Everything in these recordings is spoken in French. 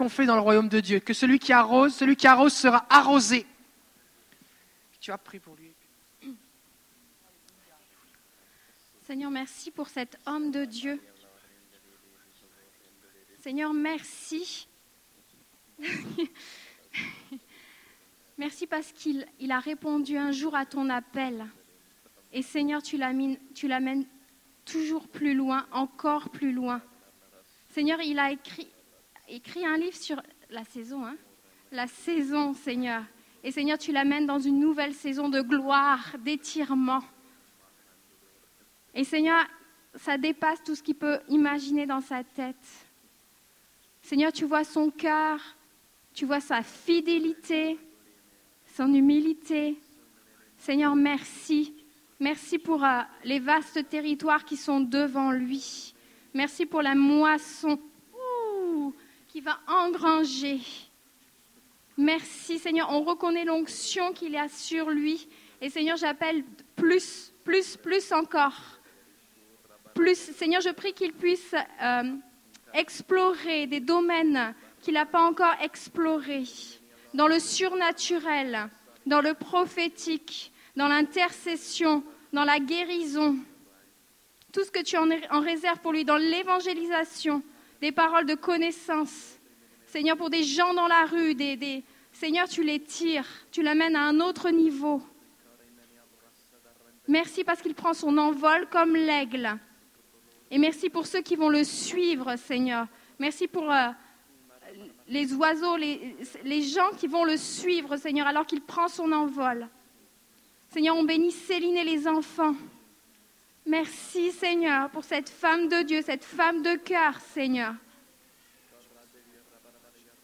qu'on fait dans le royaume de Dieu, que celui qui arrose, celui qui arrose sera arrosé. Tu as pris pour lui. Seigneur, merci pour cet homme de Dieu. Seigneur, merci. merci parce qu'il il a répondu un jour à ton appel. Et Seigneur, tu l'amènes toujours plus loin, encore plus loin. Seigneur, il a écrit, écrit un livre sur la saison, hein la saison, Seigneur. Et Seigneur, tu l'amènes dans une nouvelle saison de gloire, d'étirement. Et Seigneur, ça dépasse tout ce qu'il peut imaginer dans sa tête. Seigneur, tu vois son cœur, tu vois sa fidélité, son humilité. Seigneur, merci. Merci pour euh, les vastes territoires qui sont devant lui. Merci pour la moisson qui va engranger. Merci Seigneur, on reconnaît l'onction qu'il a sur lui. Et Seigneur, j'appelle plus, plus, plus encore plus. Seigneur, je prie qu'il puisse euh, explorer des domaines qu'il n'a pas encore explorés, dans le surnaturel, dans le prophétique, dans l'intercession, dans la guérison. Tout ce que tu en réserves pour lui, dans l'évangélisation, des paroles de connaissance. Seigneur, pour des gens dans la rue, des. Seigneur, tu les tires, tu l'amènes à un autre niveau. Merci parce qu'il prend son envol comme l'aigle. Et merci pour ceux qui vont le suivre, Seigneur. Merci pour euh, les oiseaux, les, gens qui vont le suivre, Seigneur, alors qu'il prend son envol. Seigneur, on bénit Céline et les enfants. Merci, Seigneur, pour cette femme de Dieu, cette femme de cœur, Seigneur.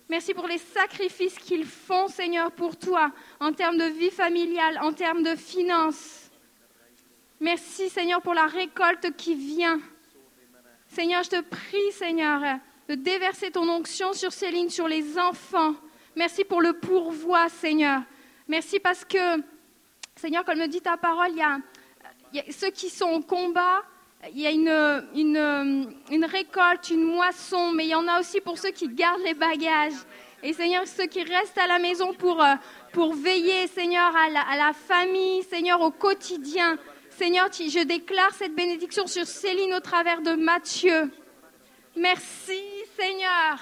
Merci pour les sacrifices qu'ils font, Seigneur, pour toi, en termes de vie familiale, en termes de finances. Merci, Seigneur, pour la récolte qui vient. Seigneur, je te prie, Seigneur, de déverser ton onction sur ces lignes, sur les enfants. Merci pour le pourvoi, Seigneur. Merci parce que, Seigneur, comme me dit ta parole, il y a, ceux qui sont au combat, il y a une, récolte, une moisson, mais il y en a aussi pour ceux qui gardent les bagages. Et Seigneur, ceux qui restent à la maison pour, euh, veiller, Seigneur, à la famille, Seigneur, au quotidien. Seigneur, je déclare cette bénédiction sur Céline au travers de Matthieu. Merci, Seigneur.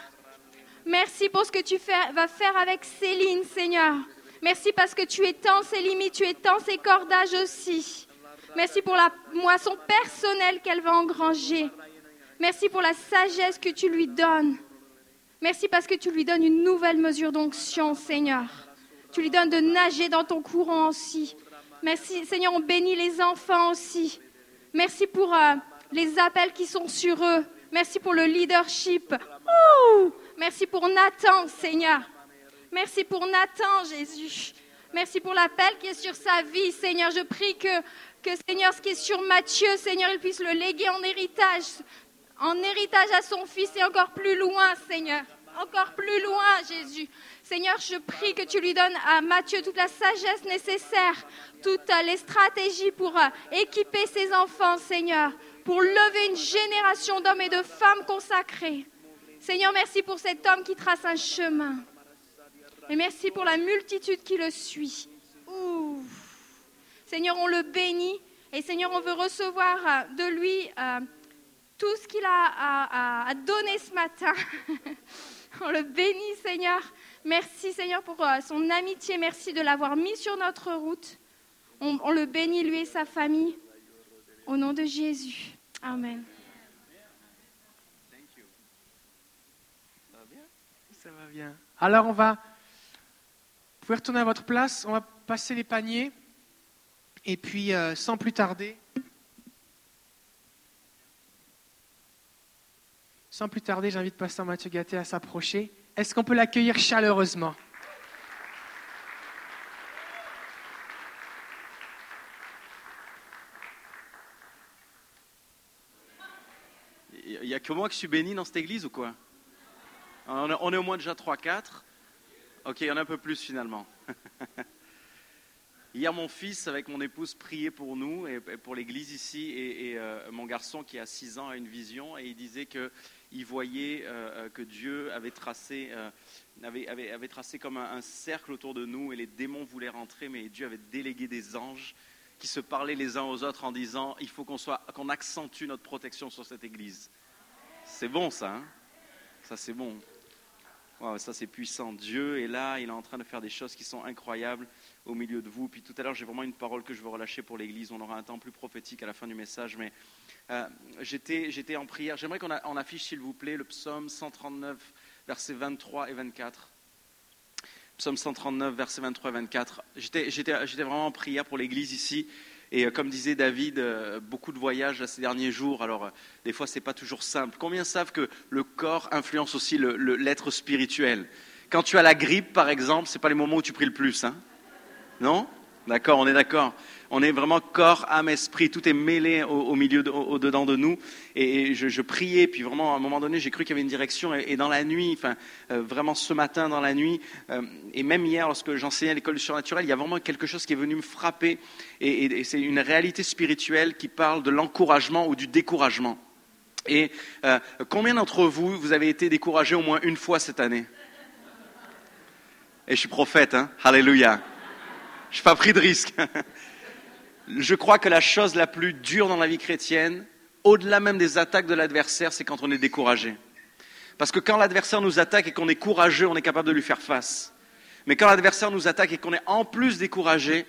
Merci pour ce que tu vas faire avec Céline, Seigneur. Merci parce que tu étends ses limites, tu étends ses cordages aussi. Merci pour la moisson personnelle qu'elle va engranger. Merci pour la sagesse que tu lui donnes. Merci parce que tu lui donnes une nouvelle mesure d'onction, Seigneur. Tu lui donnes de nager dans ton courant aussi. Merci, Seigneur, on bénit les enfants aussi. Merci pour euh, les appels qui sont sur eux. Merci pour le leadership. Merci pour Nathan, Seigneur. Merci pour Nathan, Jésus. Merci pour l'appel qui est sur sa vie, Seigneur. Je prie que, que, Seigneur, ce qui est sur Matthieu, Seigneur, il puisse le léguer en héritage, en héritage à son fils et encore plus loin, Seigneur. Encore plus loin, Jésus. Seigneur, je prie que tu lui donnes à Matthieu toute la sagesse nécessaire, toutes les stratégies pour euh, équiper ses enfants, Seigneur, pour lever une génération d'hommes et de femmes consacrés. Seigneur, merci pour cet homme qui trace un chemin. Et merci pour la multitude qui le suit. Seigneur, on le bénit. Et Seigneur, on veut recevoir euh, de lui euh, tout ce qu'il a à donner ce matin. on le bénit, Seigneur. Merci Seigneur pour euh, son amitié. Merci de l'avoir mis sur notre route. On, le bénit, lui et sa famille. Au nom de Jésus. Amen. Ça va bien. Alors on va, vous pouvez retourner à votre place, on va passer les paniers et puis euh, sans plus tarder, sans plus tarder, j'invite Pasteur Mathieu Gatté à s'approcher. Est-ce qu'on peut l'accueillir chaleureusement? Il n'y a que moi qui suis béni dans cette église ou quoi? On est, au moins déjà 3-4. Ok, il y en a un peu plus finalement. Hier, mon fils, avec mon épouse, priait pour nous et pour l'église ici. Et, euh, mon garçon, qui a 6 ans, a une vision et il disait qu'il voyait euh, que Dieu avait tracé, avait, avait, tracé comme un, cercle autour de nous et les démons voulaient rentrer, mais Dieu avait délégué des anges qui se parlaient les uns aux autres en disant il faut qu'on qu'on accentue notre protection sur cette église. C'est bon ça, hein? Ça c'est bon. ça c'est puissant. Dieu est là, il est en train de faire des choses qui sont incroyables au milieu de vous. Puis tout à l'heure, j'ai vraiment une parole que je veux relâcher pour l'Église. On aura un temps plus prophétique à la fin du message. Mais euh, j'étais en prière. J'aimerais qu'on on affiche, s'il vous plaît, le psaume 139, versets 23 et 24. Psaume 139, versets 23 et 24. J'étais vraiment en prière pour l'Église ici. Et euh, comme disait David, euh, beaucoup de voyages ces derniers jours. Alors, des fois, ce n'est pas toujours simple. Combien savent que le corps influence aussi l'être spirituel? Quand tu as la grippe, par exemple, ce n'est pas les moments où tu pries le plus. Hein non? D'accord, on est d'accord. On est vraiment corps, âme, esprit, tout est mêlé au, milieu, au, dedans de nous. Et, je, priais, puis vraiment à un moment donné, j'ai cru qu'il y avait une direction. Et, dans la nuit, enfin euh, vraiment ce matin dans la nuit, euh, et même hier lorsque j'enseignais à l'école du surnaturel, il y a vraiment quelque chose qui est venu me frapper. Et, c'est une réalité spirituelle qui parle de l'encouragement ou du découragement. Et euh, combien d'entre vous, vous avez été découragé au moins une fois cette année? Et je suis prophète, hein? Alléluia. Je n'ai pas pris de risque. Je crois que la chose la plus dure dans la vie chrétienne, au-delà même des attaques de l'adversaire, c'est quand on est découragé. Parce que quand l'adversaire nous attaque et qu'on est courageux, on est capable de lui faire face. Mais quand l'adversaire nous attaque et qu'on est en plus découragé,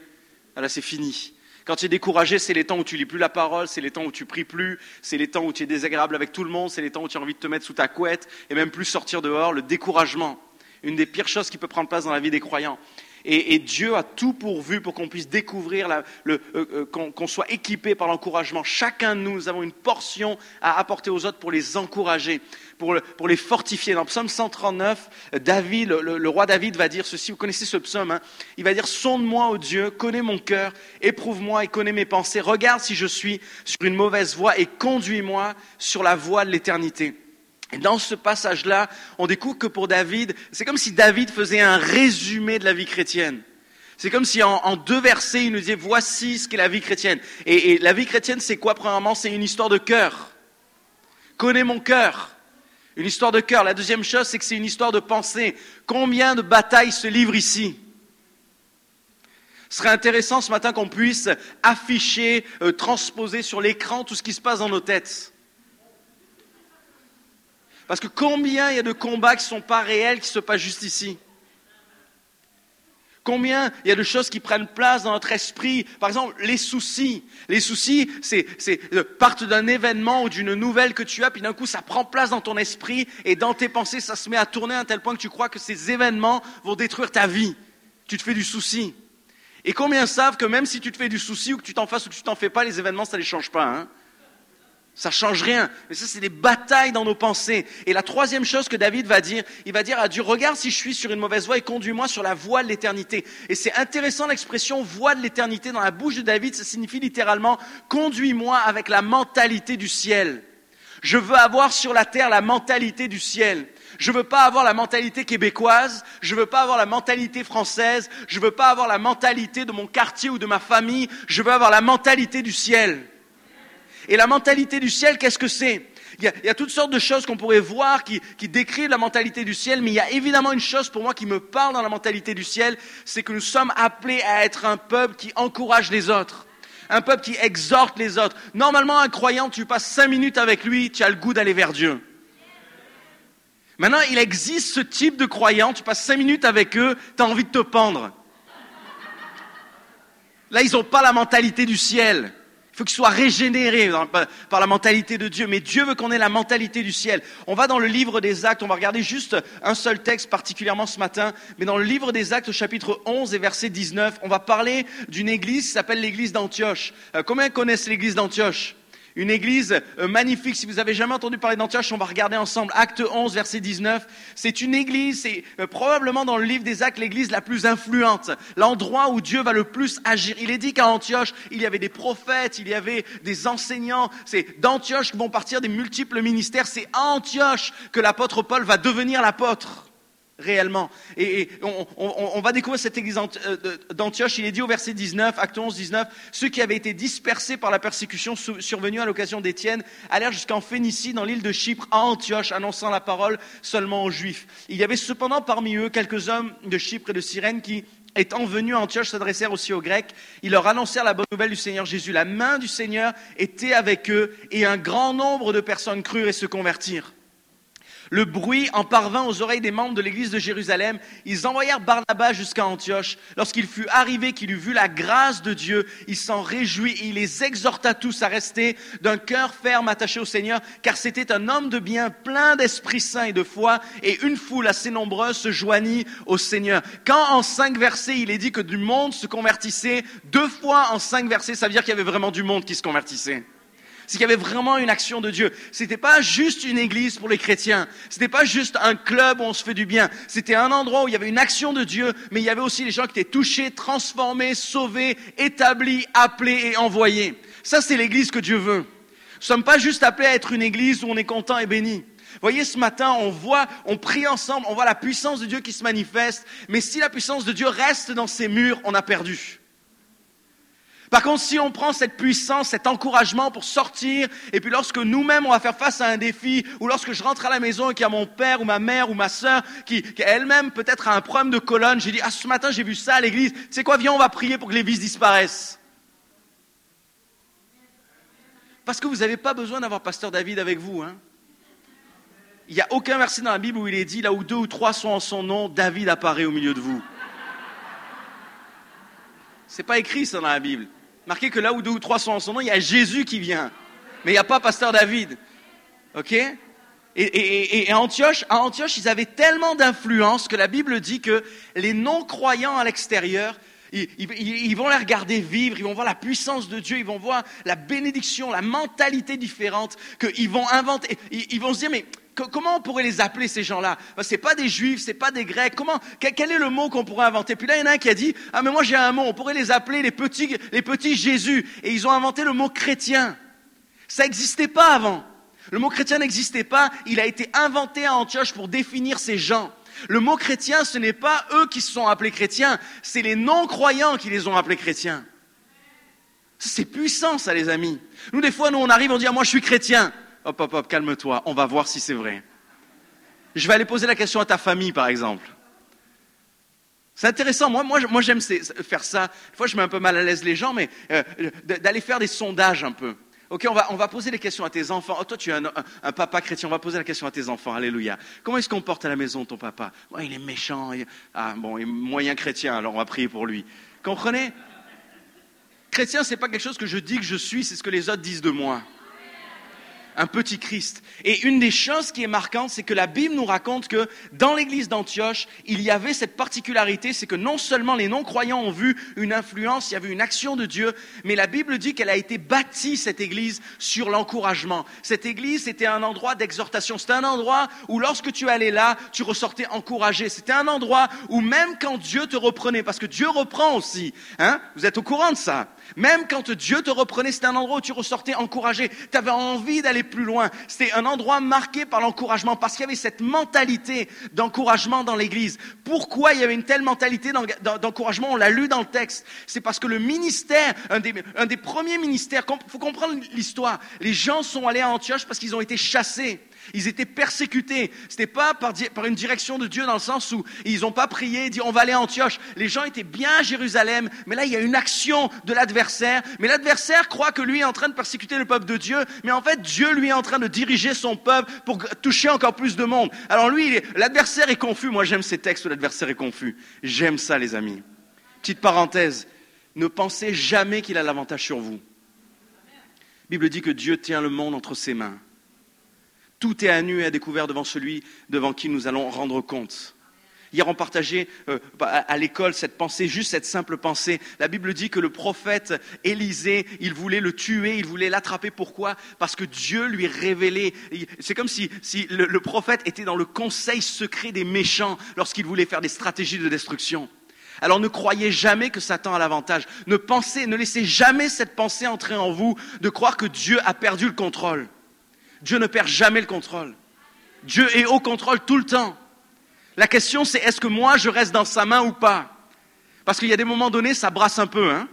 là c'est fini. Quand tu es découragé, c'est les temps où tu lis plus la parole, c'est les temps où tu pries plus, c'est les temps où tu es désagréable avec tout le monde, c'est les temps où tu as envie de te mettre sous ta couette et même plus sortir dehors. Le découragement, une des pires choses qui peut prendre place dans la vie des croyants. Et, Dieu a tout pourvu pour qu'on puisse découvrir, euh, euh, qu'on soit équipé par l'encouragement. Chacun de nous, nous avons une portion à apporter aux autres pour les encourager, pour, les fortifier. Dans Psaume 139, David, le, roi David va dire ceci, vous connaissez ce psaume, hein. il va dire, sonde-moi, ô Dieu, connais mon cœur, éprouve-moi et connais mes pensées, regarde si je suis sur une mauvaise voie et conduis-moi sur la voie de l'éternité. Et dans ce passage-là, on découvre que pour David, c'est comme si David faisait un résumé de la vie chrétienne. C'est comme si en, deux versets, il nous disait voici ce qu'est la vie chrétienne. Et, la vie chrétienne, c'est quoi Premièrement, c'est une histoire de cœur. Connais mon cœur. Une histoire de cœur. La deuxième chose, c'est que c'est une histoire de pensée. Combien de batailles se livrent ici? Ce serait intéressant ce matin qu'on puisse afficher, euh, transposer sur l'écran tout ce qui se passe dans nos têtes. Parce que combien il y a de combats qui ne sont pas réels, qui se passent juste ici? Combien il y a de choses qui prennent place dans notre esprit? Par exemple, les soucis. Les soucis, c'est, euh, partent d'un événement ou d'une nouvelle que tu as, puis d'un coup, ça prend place dans ton esprit et dans tes pensées, ça se met à tourner à un tel point que tu crois que ces événements vont détruire ta vie. Tu te fais du souci. Et combien savent que même si tu te fais du souci ou que tu t'en fasses ou que tu t'en fais pas, les événements, ça ne les change pas. Hein? Ça change rien. Mais ça, c'est des batailles dans nos pensées. Et la troisième chose que David va dire, il va dire à Dieu, regarde si je suis sur une mauvaise voie et conduis-moi sur la voie de l'éternité. Et c'est intéressant l'expression voie de l'éternité dans la bouche de David, ça signifie littéralement, conduis-moi avec la mentalité du ciel. Je veux avoir sur la terre la mentalité du ciel. Je ne veux pas avoir la mentalité québécoise, je ne veux pas avoir la mentalité française, je ne veux pas avoir la mentalité de mon quartier ou de ma famille, je veux avoir la mentalité du ciel. Et la mentalité du ciel, qu'est-ce que c'est? Il y, a, toutes sortes de choses qu'on pourrait voir qui, qui, décrivent la mentalité du ciel, mais il y a évidemment une chose pour moi qui me parle dans la mentalité du ciel, c'est que nous sommes appelés à être un peuple qui encourage les autres. Un peuple qui exhorte les autres. Normalement, un croyant, tu passes cinq minutes avec lui, tu as le goût d'aller vers Dieu. Maintenant, il existe ce type de croyants, tu passes cinq minutes avec eux, tu as envie de te pendre. Là, ils n'ont pas la mentalité du ciel. Il faut qu'il soit régénéré par la mentalité de Dieu. Mais Dieu veut qu'on ait la mentalité du ciel. On va dans le livre des actes, on va regarder juste un seul texte particulièrement ce matin, mais dans le livre des actes, au chapitre 11 et verset 19, on va parler d'une église qui s'appelle l'église d'Antioche. Euh, combien connaissent l'église d'Antioche? Une église euh, magnifique. Si vous avez jamais entendu parler d'Antioche, on va regarder ensemble. Acte 11, verset 19. C'est une église, c'est euh, probablement dans le livre des actes l'église la plus influente. L'endroit où Dieu va le plus agir. Il est dit qu'à Antioche, il y avait des prophètes, il y avait des enseignants. C'est d'Antioche que vont partir des multiples ministères. C'est à Antioche que l'apôtre Paul va devenir l'apôtre. Réellement. Et, on, va découvrir cette église euh, d'Antioche. Il est dit au verset 19, acte 11, 19, ceux qui avaient été dispersés par la persécution survenue à l'occasion d'Étienne allèrent jusqu'en Phénicie, dans l'île de Chypre, à Antioche, annonçant la parole seulement aux Juifs. Il y avait cependant parmi eux quelques hommes de Chypre et de Cyrène qui, étant venus à Antioche, s'adressèrent aussi aux Grecs. Ils leur annoncèrent la bonne nouvelle du Seigneur Jésus. La main du Seigneur était avec eux et un grand nombre de personnes crurent et se convertirent. Le bruit en parvint aux oreilles des membres de l'église de Jérusalem. Ils envoyèrent Barnabas jusqu'à Antioche. Lorsqu'il fut arrivé, qu'il eut vu la grâce de Dieu, il s'en réjouit et il les exhorta tous à rester d'un cœur ferme attaché au Seigneur, car c'était un homme de bien plein d'Esprit Saint et de foi, et une foule assez nombreuse se joignit au Seigneur. Quand en cinq versets il est dit que du monde se convertissait, deux fois en cinq versets, ça veut dire qu'il y avait vraiment du monde qui se convertissait c'est qu'il y avait vraiment une action de Dieu. C'était pas juste une église pour les chrétiens. C'était pas juste un club où on se fait du bien. C'était un endroit où il y avait une action de Dieu, mais il y avait aussi les gens qui étaient touchés, transformés, sauvés, établis, appelés et envoyés. Ça, c'est l'église que Dieu veut. Nous sommes pas juste appelés à être une église où on est content et béni. Voyez, ce matin, on voit, on prie ensemble, on voit la puissance de Dieu qui se manifeste, mais si la puissance de Dieu reste dans ces murs, on a perdu. Par contre, si on prend cette puissance, cet encouragement pour sortir, et puis lorsque nous-mêmes on va faire face à un défi, ou lorsque je rentre à la maison et qu'il y a mon père ou ma mère ou ma sœur qui, elle-même peut-être a un problème de colonne, j'ai dit, ah ce matin j'ai vu ça à l'église, sais quoi, viens on va prier pour que les vis disparaissent. Parce que vous n'avez pas besoin d'avoir pasteur David avec vous. Hein. Il n'y a aucun verset dans la Bible où il est dit, là où deux ou trois sont en son nom, David apparaît au milieu de vous. C'est pas écrit ça dans la Bible. Marquez que là où deux ou trois sont en son nom, il y a Jésus qui vient. Mais il n'y a pas pasteur David. OK? Et, à, Antioche, à Antioche, ils avaient tellement d'influence que la Bible dit que les non-croyants à l'extérieur, ils, ils, vont les regarder vivre, ils vont voir la puissance de Dieu, ils vont voir la bénédiction, la mentalité différente, qu'ils vont inventer. Ils, vont se dire, mais comment on pourrait les appeler ces gens-là? C'est pas des juifs, c'est pas des grecs. Comment Quel est le mot qu'on pourrait inventer? Puis là, il y en a un qui a dit ah mais moi j'ai un mot. On pourrait les appeler les petits, les petits Jésus. Et ils ont inventé le mot chrétien. Ça n'existait pas avant. Le mot chrétien n'existait pas. Il a été inventé à Antioche pour définir ces gens. Le mot chrétien, ce n'est pas eux qui se sont appelés chrétiens, c'est les non-croyants qui les ont appelés chrétiens. C'est puissant, ça, les amis. Nous, des fois, nous, on arrive, on dit, ah, moi, je suis chrétien. Hop, hop, hop, calme-toi, on va voir si c'est vrai. Je vais aller poser la question à ta famille, par exemple. C'est intéressant. Moi, moi, moi j'aime faire ça. Des fois, je mets un peu mal à l'aise les gens, mais euh, d'aller faire des sondages un peu. Ok, on va, poser des questions à tes enfants. Oh, toi, tu es un, papa chrétien. On va poser la question à tes enfants. Alléluia. Comment il se comporte à la maison, ton papa? Il est méchant. Ah, bon, il est moyen chrétien, alors on va prier pour lui. Comprenez? Chrétien, ce n'est pas quelque chose que je dis que je suis, c'est ce que les autres disent de moi un petit Christ. Et une des choses qui est marquante, c'est que la Bible nous raconte que dans l'église d'Antioche, il y avait cette particularité, c'est que non seulement les non-croyants ont vu une influence, il y avait une action de Dieu, mais la Bible dit qu'elle a été bâtie, cette église, sur l'encouragement. Cette église, c'était un endroit d'exhortation. C'était un endroit où lorsque tu allais là, tu ressortais encouragé. C'était un endroit où même quand Dieu te reprenait, parce que Dieu reprend aussi, hein, vous êtes au courant de ça, même quand Dieu te reprenait, c'était un endroit où tu ressortais encouragé. Tu avais envie d'aller plus loin. C'était un endroit marqué par l'encouragement parce qu'il y avait cette mentalité d'encouragement dans l'Église. Pourquoi il y avait une telle mentalité d'encouragement? On l'a lu dans le texte. C'est parce que le ministère, un des, premiers ministères, il faut comprendre l'histoire. Les gens sont allés à Antioche parce qu'ils ont été chassés. Ils étaient persécutés. Ce n'était pas par, une direction de Dieu dans le sens où ils n'ont pas prié, dit on va aller à Antioche. Les gens étaient bien à Jérusalem, mais là il y a une action de l'adversaire. Mais l'adversaire croit que lui est en train de persécuter le peuple de Dieu, mais en fait Dieu lui est en train de diriger son peuple pour toucher encore plus de monde. Alors lui, l'adversaire est confus. Moi j'aime ces textes où l'adversaire est confus. J'aime ça les amis. Petite parenthèse, ne pensez jamais qu'il a l'avantage sur vous. La Bible dit que Dieu tient le monde entre ses mains. Tout est à nu et à découvert devant celui devant qui nous allons rendre compte. Hier, on partageait euh, à l'école cette pensée, juste cette simple pensée. La Bible dit que le prophète Élisée, il voulait le tuer, il voulait l'attraper. Pourquoi? Parce que Dieu lui révélait. C'est comme si, le, prophète était dans le conseil secret des méchants lorsqu'il voulait faire des stratégies de destruction. Alors ne croyez jamais que Satan a l'avantage. Ne pensez, ne laissez jamais cette pensée entrer en vous de croire que Dieu a perdu le contrôle. Dieu ne perd jamais le contrôle. Dieu est au contrôle tout le temps. La question, c'est est-ce que moi, je reste dans sa main ou pas? Parce qu'il y a des moments donnés, ça brasse un peu, hein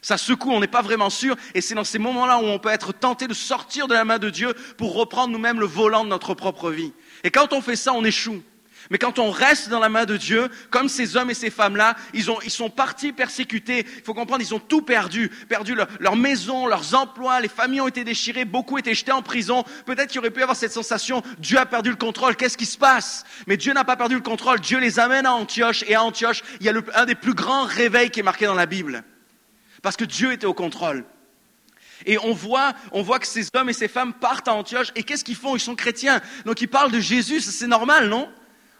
ça secoue, on n'est pas vraiment sûr, et c'est dans ces moments-là où on peut être tenté de sortir de la main de Dieu pour reprendre nous-mêmes le volant de notre propre vie. Et quand on fait ça, on échoue. Mais quand on reste dans la main de Dieu, comme ces hommes et ces femmes-là, ils, ont, ils sont partis persécutés. Il faut comprendre, ils ont tout perdu. Perdu leur, maison, leurs emplois, les familles ont été déchirées, beaucoup étaient jetés en prison. Peut-être qu'il aurait pu avoir cette sensation, Dieu a perdu le contrôle, qu'est-ce qui se passe? Mais Dieu n'a pas perdu le contrôle, Dieu les amène à Antioche, et à Antioche, il y a le, un des plus grands réveils qui est marqué dans la Bible. Parce que Dieu était au contrôle. Et on voit, on voit que ces hommes et ces femmes partent à Antioche, et qu'est-ce qu'ils font? Ils sont chrétiens. Donc ils parlent de Jésus, c'est normal, non?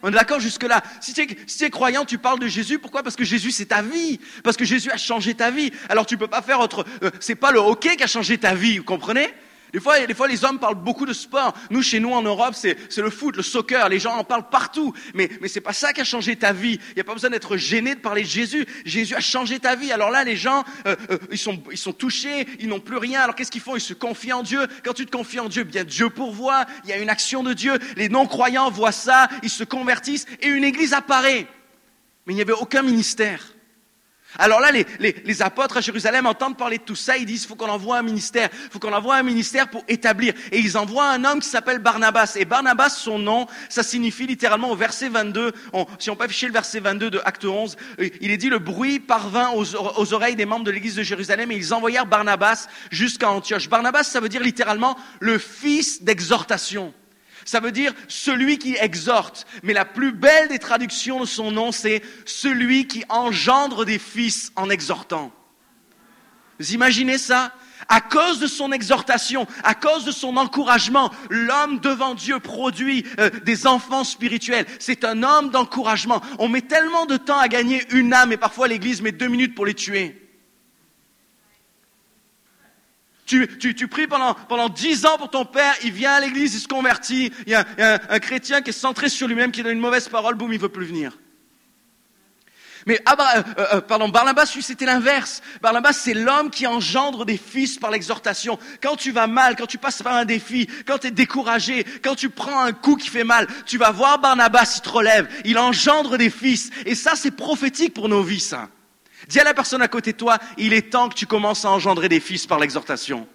On est d'accord jusque-là. Si tu, es, croyant, tu parles de Jésus. Pourquoi? Parce que Jésus, c'est ta vie. Parce que Jésus a changé ta vie. Alors tu peux pas faire autre. Euh, c'est pas le hockey qui a changé ta vie, vous comprenez? Des fois, des fois, les hommes parlent beaucoup de sport. Nous, chez nous, en Europe, c'est le foot, le soccer. Les gens en parlent partout. Mais, mais c'est pas ça qui a changé ta vie. Il n'y a pas besoin d'être gêné de parler de Jésus. Jésus a changé ta vie. Alors là, les gens, euh, euh, ils, sont, ils sont touchés, ils n'ont plus rien. Alors qu'est-ce qu'ils font? Ils se confient en Dieu. Quand tu te confies en Dieu, bien Dieu pourvoit. Il y a une action de Dieu. Les non-croyants voient ça, ils se convertissent et une église apparaît. Mais il n'y avait aucun ministère. Alors là, les, apôtres à Jérusalem entendent parler de tout ça, ils disent, faut qu'on envoie un ministère, il faut qu'on envoie un ministère pour établir. Et ils envoient un homme qui s'appelle Barnabas. Et Barnabas, son nom, ça signifie littéralement au verset 22, si on peut afficher le verset 22 de Acte 11, euh, il est dit, le bruit parvint aux oreilles des membres de l'église de Jérusalem et ils envoyèrent Barnabas jusqu'à Antioche. Barnabas, ça veut dire littéralement le fils d'exhortation. Ça veut dire celui qui exhorte. Mais la plus belle des traductions de son nom, c'est celui qui engendre des fils en exhortant. Vous imaginez ça? À cause de son exhortation, à cause de son encouragement, l'homme devant Dieu produit euh, des enfants spirituels. C'est un homme d'encouragement. On met tellement de temps à gagner une âme et parfois l'Église met deux minutes pour les tuer. Tu, tu, tu pries pendant, pendant dix ans pour ton père, il vient à l'église, il se convertit. Il y a, un, chrétien qui est centré sur lui-même, qui donne une mauvaise parole, boum, il veut plus venir. Mais ah bah, euh, euh, euh, pardon, Barnabas, lui, c'était l'inverse. Barnabas, c'est l'homme qui engendre des fils par l'exhortation. Quand tu vas mal, quand tu passes par un défi, quand tu es découragé, quand tu prends un coup qui fait mal, tu vas voir Barnabas, il te relève, il engendre des fils. Et ça, c'est prophétique pour nos vies, ça. Dis à la personne à côté de toi, il est temps que tu commences à engendrer des fils par l'exhortation.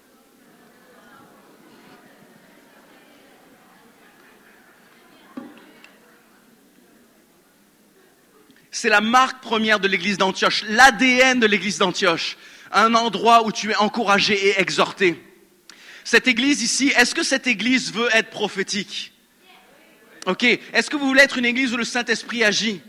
C'est la marque première de l'église d'Antioche, l'ADN de l'église d'Antioche, un endroit où tu es encouragé et exhorté. Cette église ici, est-ce que cette église veut être prophétique? Ok, est-ce que vous voulez être une église où le Saint-Esprit agit?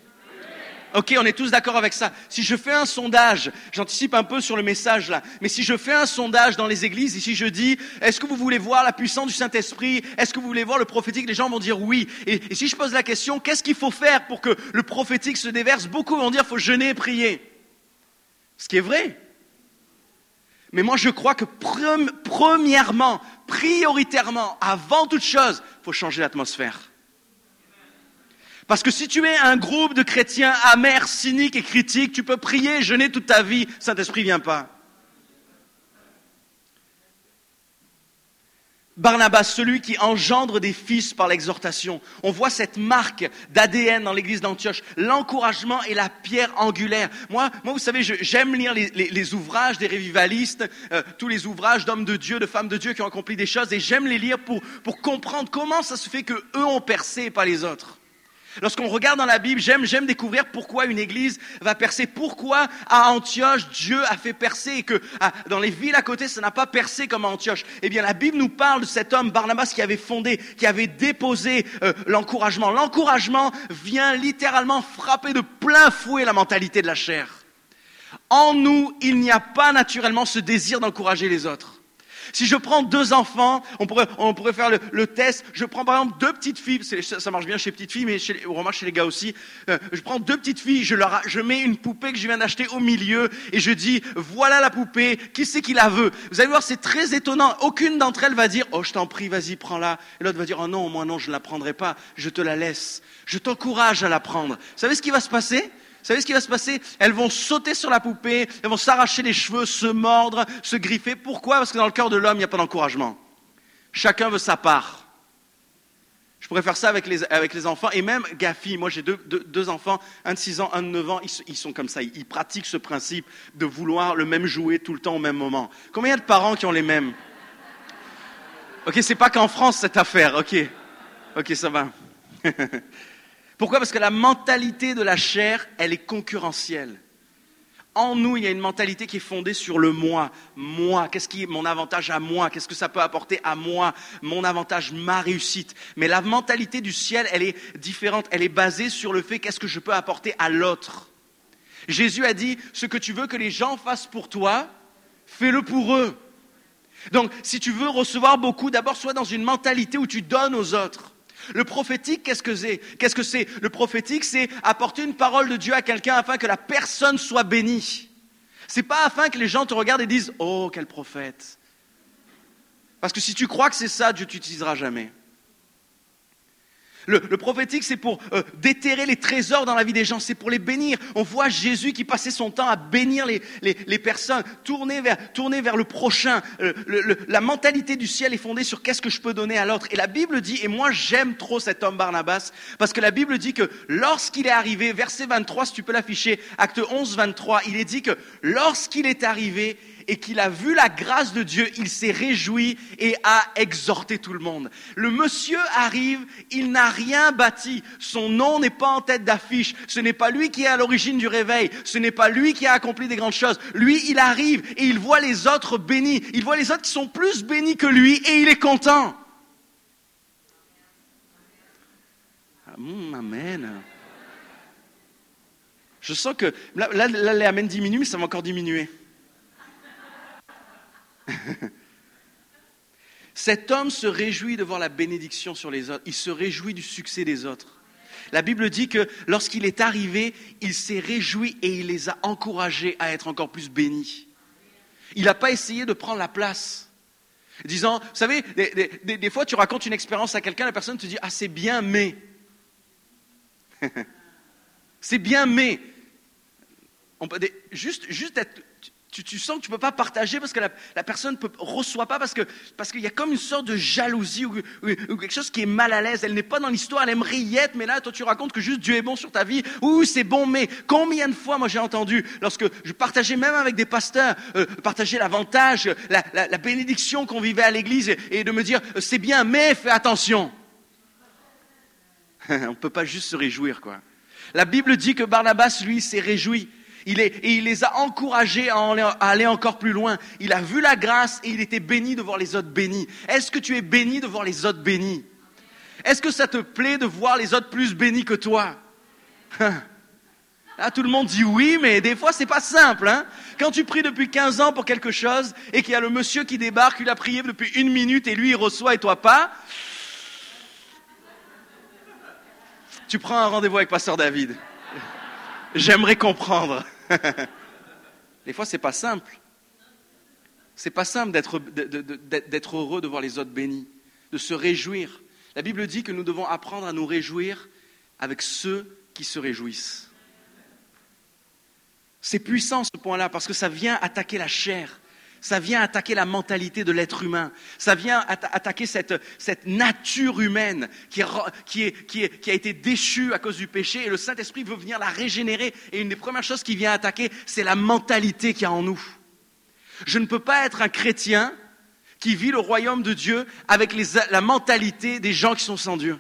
Ok, on est tous d'accord avec ça. Si je fais un sondage, j'anticipe un peu sur le message là, mais si je fais un sondage dans les églises, et si je dis, est-ce que vous voulez voir la puissance du Saint-Esprit? Est-ce que vous voulez voir le prophétique? Les gens vont dire oui. Et, si je pose la question, qu'est-ce qu'il faut faire pour que le prophétique se déverse? Beaucoup vont dire, faut jeûner et prier. Ce qui est vrai. Mais moi, je crois que premièrement, prioritairement, avant toute chose, il faut changer l'atmosphère. Parce que si tu es un groupe de chrétiens amers, cyniques et critiques, tu peux prier, jeûner toute ta vie, Saint-Esprit vient pas. Barnabas, celui qui engendre des fils par l'exhortation. On voit cette marque d'ADN dans l'église d'Antioche, l'encouragement et la pierre angulaire. Moi, vous savez, j'aime lire les, ouvrages des révivalistes, euh, tous les ouvrages d'hommes de Dieu, de femmes de Dieu qui ont accompli des choses, et j'aime les lire pour, pour comprendre comment ça se fait que eux ont percé et pas les autres. Lorsqu'on regarde dans la Bible, j'aime, découvrir pourquoi une église va percer, pourquoi à Antioche Dieu a fait percer et que dans les villes à côté ça n'a pas percé comme à Antioche. Eh bien, la Bible nous parle de cet homme Barnabas qui avait fondé, qui avait déposé euh, l'encouragement. L'encouragement vient littéralement frapper de plein fouet la mentalité de la chair. En nous, il n'y a pas naturellement ce désir d'encourager les autres. Si je prends deux enfants, on pourrait, on pourrait faire le, test. Je prends par exemple deux petites filles, ça marche bien chez les petites filles, mais chez, on remarque chez les gars aussi. Euh, je prends deux petites filles, je, leur, je mets une poupée que je viens d'acheter au milieu et je dis, voilà la poupée, qui c'est qui la veut? Vous allez voir, c'est très étonnant. Aucune d'entre elles va dire, oh je t'en prie, vas-y, prends-la. Et l'autre va dire, oh non, moi non, je ne la prendrai pas, je te la laisse. Je t'encourage à la prendre. Vous savez ce qui va se passer? Savez ce qui va se passer? Elles vont sauter sur la poupée, elles vont s'arracher les cheveux, se mordre, se griffer. Pourquoi? Parce que dans le cœur de l'homme, il n'y a pas d'encouragement. Chacun veut sa part. Je pourrais faire ça avec les, enfants et même Gafi. Moi, j'ai deux, enfants, un de 6 ans, un de 9 ans. Ils, sont comme ça. Ils, ils, pratiquent ce principe de vouloir le même jouet tout le temps au même moment. Combien de parents qui ont les mêmes? Ok, c'est pas qu'en France cette affaire. Ok, ok, ça va. Pourquoi? Parce que la mentalité de la chair, elle est concurrentielle. En nous, il y a une mentalité qui est fondée sur le moi. Moi, qu'est-ce qui est mon avantage à moi? Qu'est-ce que ça peut apporter à moi? Mon avantage, ma réussite. Mais la mentalité du ciel, elle est différente. Elle est basée sur le fait qu'est-ce que je peux apporter à l'autre? Jésus a dit, ce que tu veux que les gens fassent pour toi, fais-le pour eux. Donc, si tu veux recevoir beaucoup, d'abord sois dans une mentalité où tu donnes aux autres. Le prophétique, qu'est-ce que c'est Qu'est-ce que c'est Le prophétique, c'est apporter une parole de Dieu à quelqu'un afin que la personne soit bénie. C'est pas afin que les gens te regardent et disent "Oh, quel prophète." Parce que si tu crois que c'est ça, Dieu t'utilisera jamais. Le, le, prophétique, c'est pour euh, déterrer les trésors dans la vie des gens, c'est pour les bénir. On voit Jésus qui passait son temps à bénir les, les, les personnes, tourner vers, tourner vers le prochain. Euh, le, la mentalité du ciel est fondée sur qu'est-ce que je peux donner à l'autre. Et la Bible dit, et moi j'aime trop cet homme Barnabas, parce que la Bible dit que lorsqu'il est arrivé, verset 23, si tu peux l'afficher, acte 11, 23, il est dit que lorsqu'il est arrivé, et qu'il a vu la grâce de Dieu, il s'est réjoui et a exhorté tout le monde. Le monsieur arrive, il n'a rien bâti, son nom n'est pas en tête d'affiche, ce n'est pas lui qui est à l'origine du réveil, ce n'est pas lui qui a accompli des grandes choses. Lui, il arrive et il voit les autres bénis, il voit les autres qui sont plus bénis que lui et il est content. Amen. Je sens que là, les amens diminuent, mais ça va encore diminuer. Cet homme se réjouit de voir la bénédiction sur les autres. Il se réjouit du succès des autres. La Bible dit que lorsqu'il est arrivé, il s'est réjoui et il les a encouragés à être encore plus bénis. Il n'a pas essayé de prendre la place. Disant, vous savez, des, fois tu racontes une expérience à quelqu'un, la personne te dit, ah c'est bien, mais. c'est bien, mais. Juste, juste être tu, sens que tu ne peux pas partager parce que la, personne ne reçoit pas, parce qu'il parce qu'il y a comme une sorte de jalousie ou, quelque chose qui est mal à l'aise. Elle n'est pas dans l'histoire, elle aimerait y être, mais là, toi, tu racontes que juste Dieu est bon sur ta vie. Oui, c'est bon, mais combien de fois, moi, j'ai entendu, lorsque je partageais même avec des pasteurs, euh, partager l'avantage, la, bénédiction qu'on vivait à l'église et, et de me dire, c'est bien, mais fais attention. On ne peut pas juste se réjouir, quoi. La Bible dit que Barnabas, lui, s'est réjoui. Il et il les a encouragés à, aller encore plus loin. Il a vu la grâce et il était béni de voir les autres bénis. Est-ce que tu es béni de voir les autres bénis? Est-ce que ça te plaît de voir les autres plus bénis que toi? Là, tout le monde dit oui, mais des fois, c'est pas simple. Hein Quand tu pries depuis 15 ans pour quelque chose et qu'il y a le monsieur qui débarque, il a prié depuis une minute et lui, il reçoit et toi pas, tu prends un rendez-vous avec Pasteur David. J'aimerais comprendre. Des fois, c'est pas simple. C'est pas simple d'être heureux de voir les autres bénis, de se réjouir. La Bible dit que nous devons apprendre à nous réjouir avec ceux qui se réjouissent. C'est puissant ce point-là parce que ça vient attaquer la chair ça vient attaquer la mentalité de l'être humain, ça vient attaquer cette, nature humaine qui, a été déchue à cause du péché, et le Saint-Esprit veut venir la régénérer, et une des premières choses qu'il vient attaquer, c'est la mentalité qu'il y a en nous. Je ne peux pas être un chrétien qui vit le royaume de Dieu avec la mentalité des gens qui sont sans Dieu.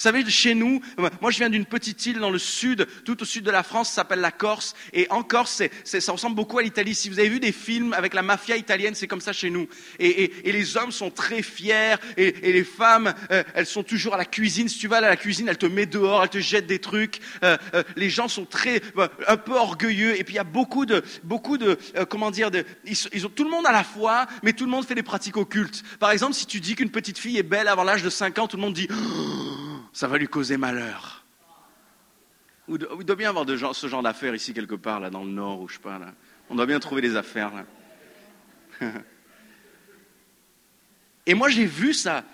Vous savez, chez nous, moi je viens d'une petite île dans le sud, tout au sud de la France, ça s'appelle la Corse. Et en Corse, c'est, c'est, ça ressemble beaucoup à l'Italie. Si vous avez vu des films avec la mafia italienne, c'est comme ça chez nous. Et, et, et les hommes sont très fiers, et, et les femmes, euh, elles sont toujours à la cuisine. Si tu vas à la cuisine, elles te mettent dehors, elles te jettent des trucs. Euh, euh, les gens sont très, euh, un peu orgueilleux. Et puis il y a beaucoup de, beaucoup de, euh, comment dire, de, ils, ont tout le monde à la fois, mais tout le monde fait des pratiques occultes. Par exemple, si tu dis qu'une petite fille est belle avant l'âge de 5 ans, tout le monde dit. Ça va lui causer malheur. Il doit bien avoir de ce genre d'affaires ici quelque part, là, dans le nord, ou je sais pas, là. On doit bien trouver des affaires, là. Et moi, j'ai vu ça.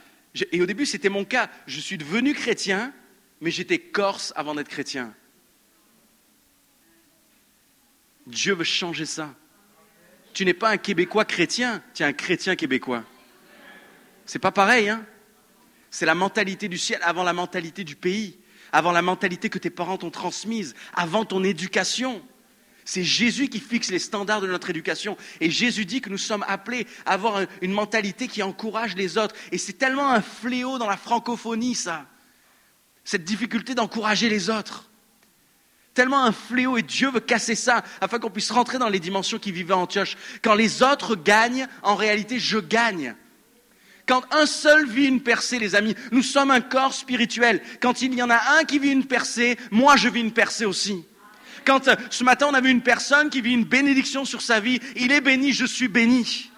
Et au début, c'était mon cas. Je suis devenu chrétien, mais j'étais corse avant d'être chrétien. Dieu veut changer ça. Tu n'es pas un Québécois chrétien, tu es un chrétien québécois. C'est pas pareil, hein? C'est la mentalité du ciel avant la mentalité du pays, avant la mentalité que tes parents t'ont transmise, avant ton éducation. C'est Jésus qui fixe les standards de notre éducation. Et Jésus dit que nous sommes appelés à avoir une mentalité qui encourage les autres. Et c'est tellement un fléau dans la francophonie, ça. Cette difficulté d'encourager les autres. Tellement un fléau et Dieu veut casser ça afin qu'on puisse rentrer dans les dimensions qui vivaient en Antioche. Quand les autres gagnent, en réalité, je gagne. Quand un seul vit une percée, les amis, nous sommes un corps spirituel. Quand il y en a un qui vit une percée, moi je vis une percée aussi. Quand euh, ce matin on a vu une personne qui vit une bénédiction sur sa vie, il est béni, je suis béni.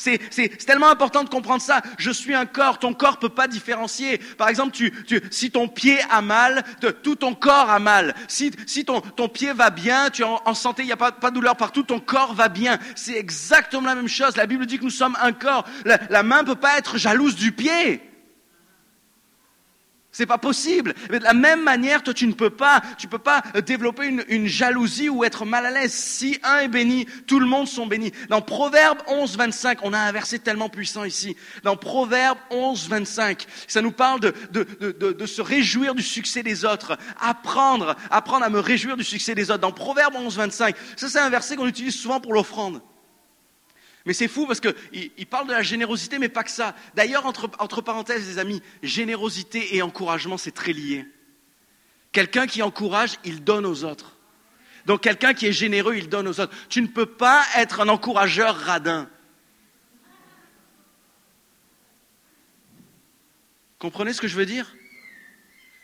C'est tellement important de comprendre ça. Je suis un corps, ton corps peut pas différencier. Par exemple, tu, tu, si ton pied a mal, tout ton corps a mal. Si, si ton, ton pied va bien, tu es en, santé, il n'y a pas, pas de douleur partout, ton corps va bien. C'est exactement la même chose. La Bible dit que nous sommes un corps. La, la main peut pas être jalouse du pied. C'est pas possible. de la même manière, toi, tu ne peux pas, tu peux pas euh, développer une, une, jalousie ou être mal à l'aise. Si un est béni, tout le monde sont bénis. Dans Proverbe 11, 25, on a un verset tellement puissant ici. Dans Proverbe 11, 25, ça nous parle de, de, de, de, se réjouir du succès des autres. Apprendre, apprendre à me réjouir du succès des autres. Dans Proverbe 11, 25, ça c'est un verset qu'on utilise souvent pour l'offrande. Mais c'est fou parce qu'il parle de la générosité, mais pas que ça. D'ailleurs, entre, parenthèses, les amis, générosité et encouragement, c'est très lié. Quelqu'un qui encourage, il donne aux autres. Donc quelqu'un qui est généreux, il donne aux autres. Tu ne peux pas être un encourageur radin. Comprenez ce que je veux dire?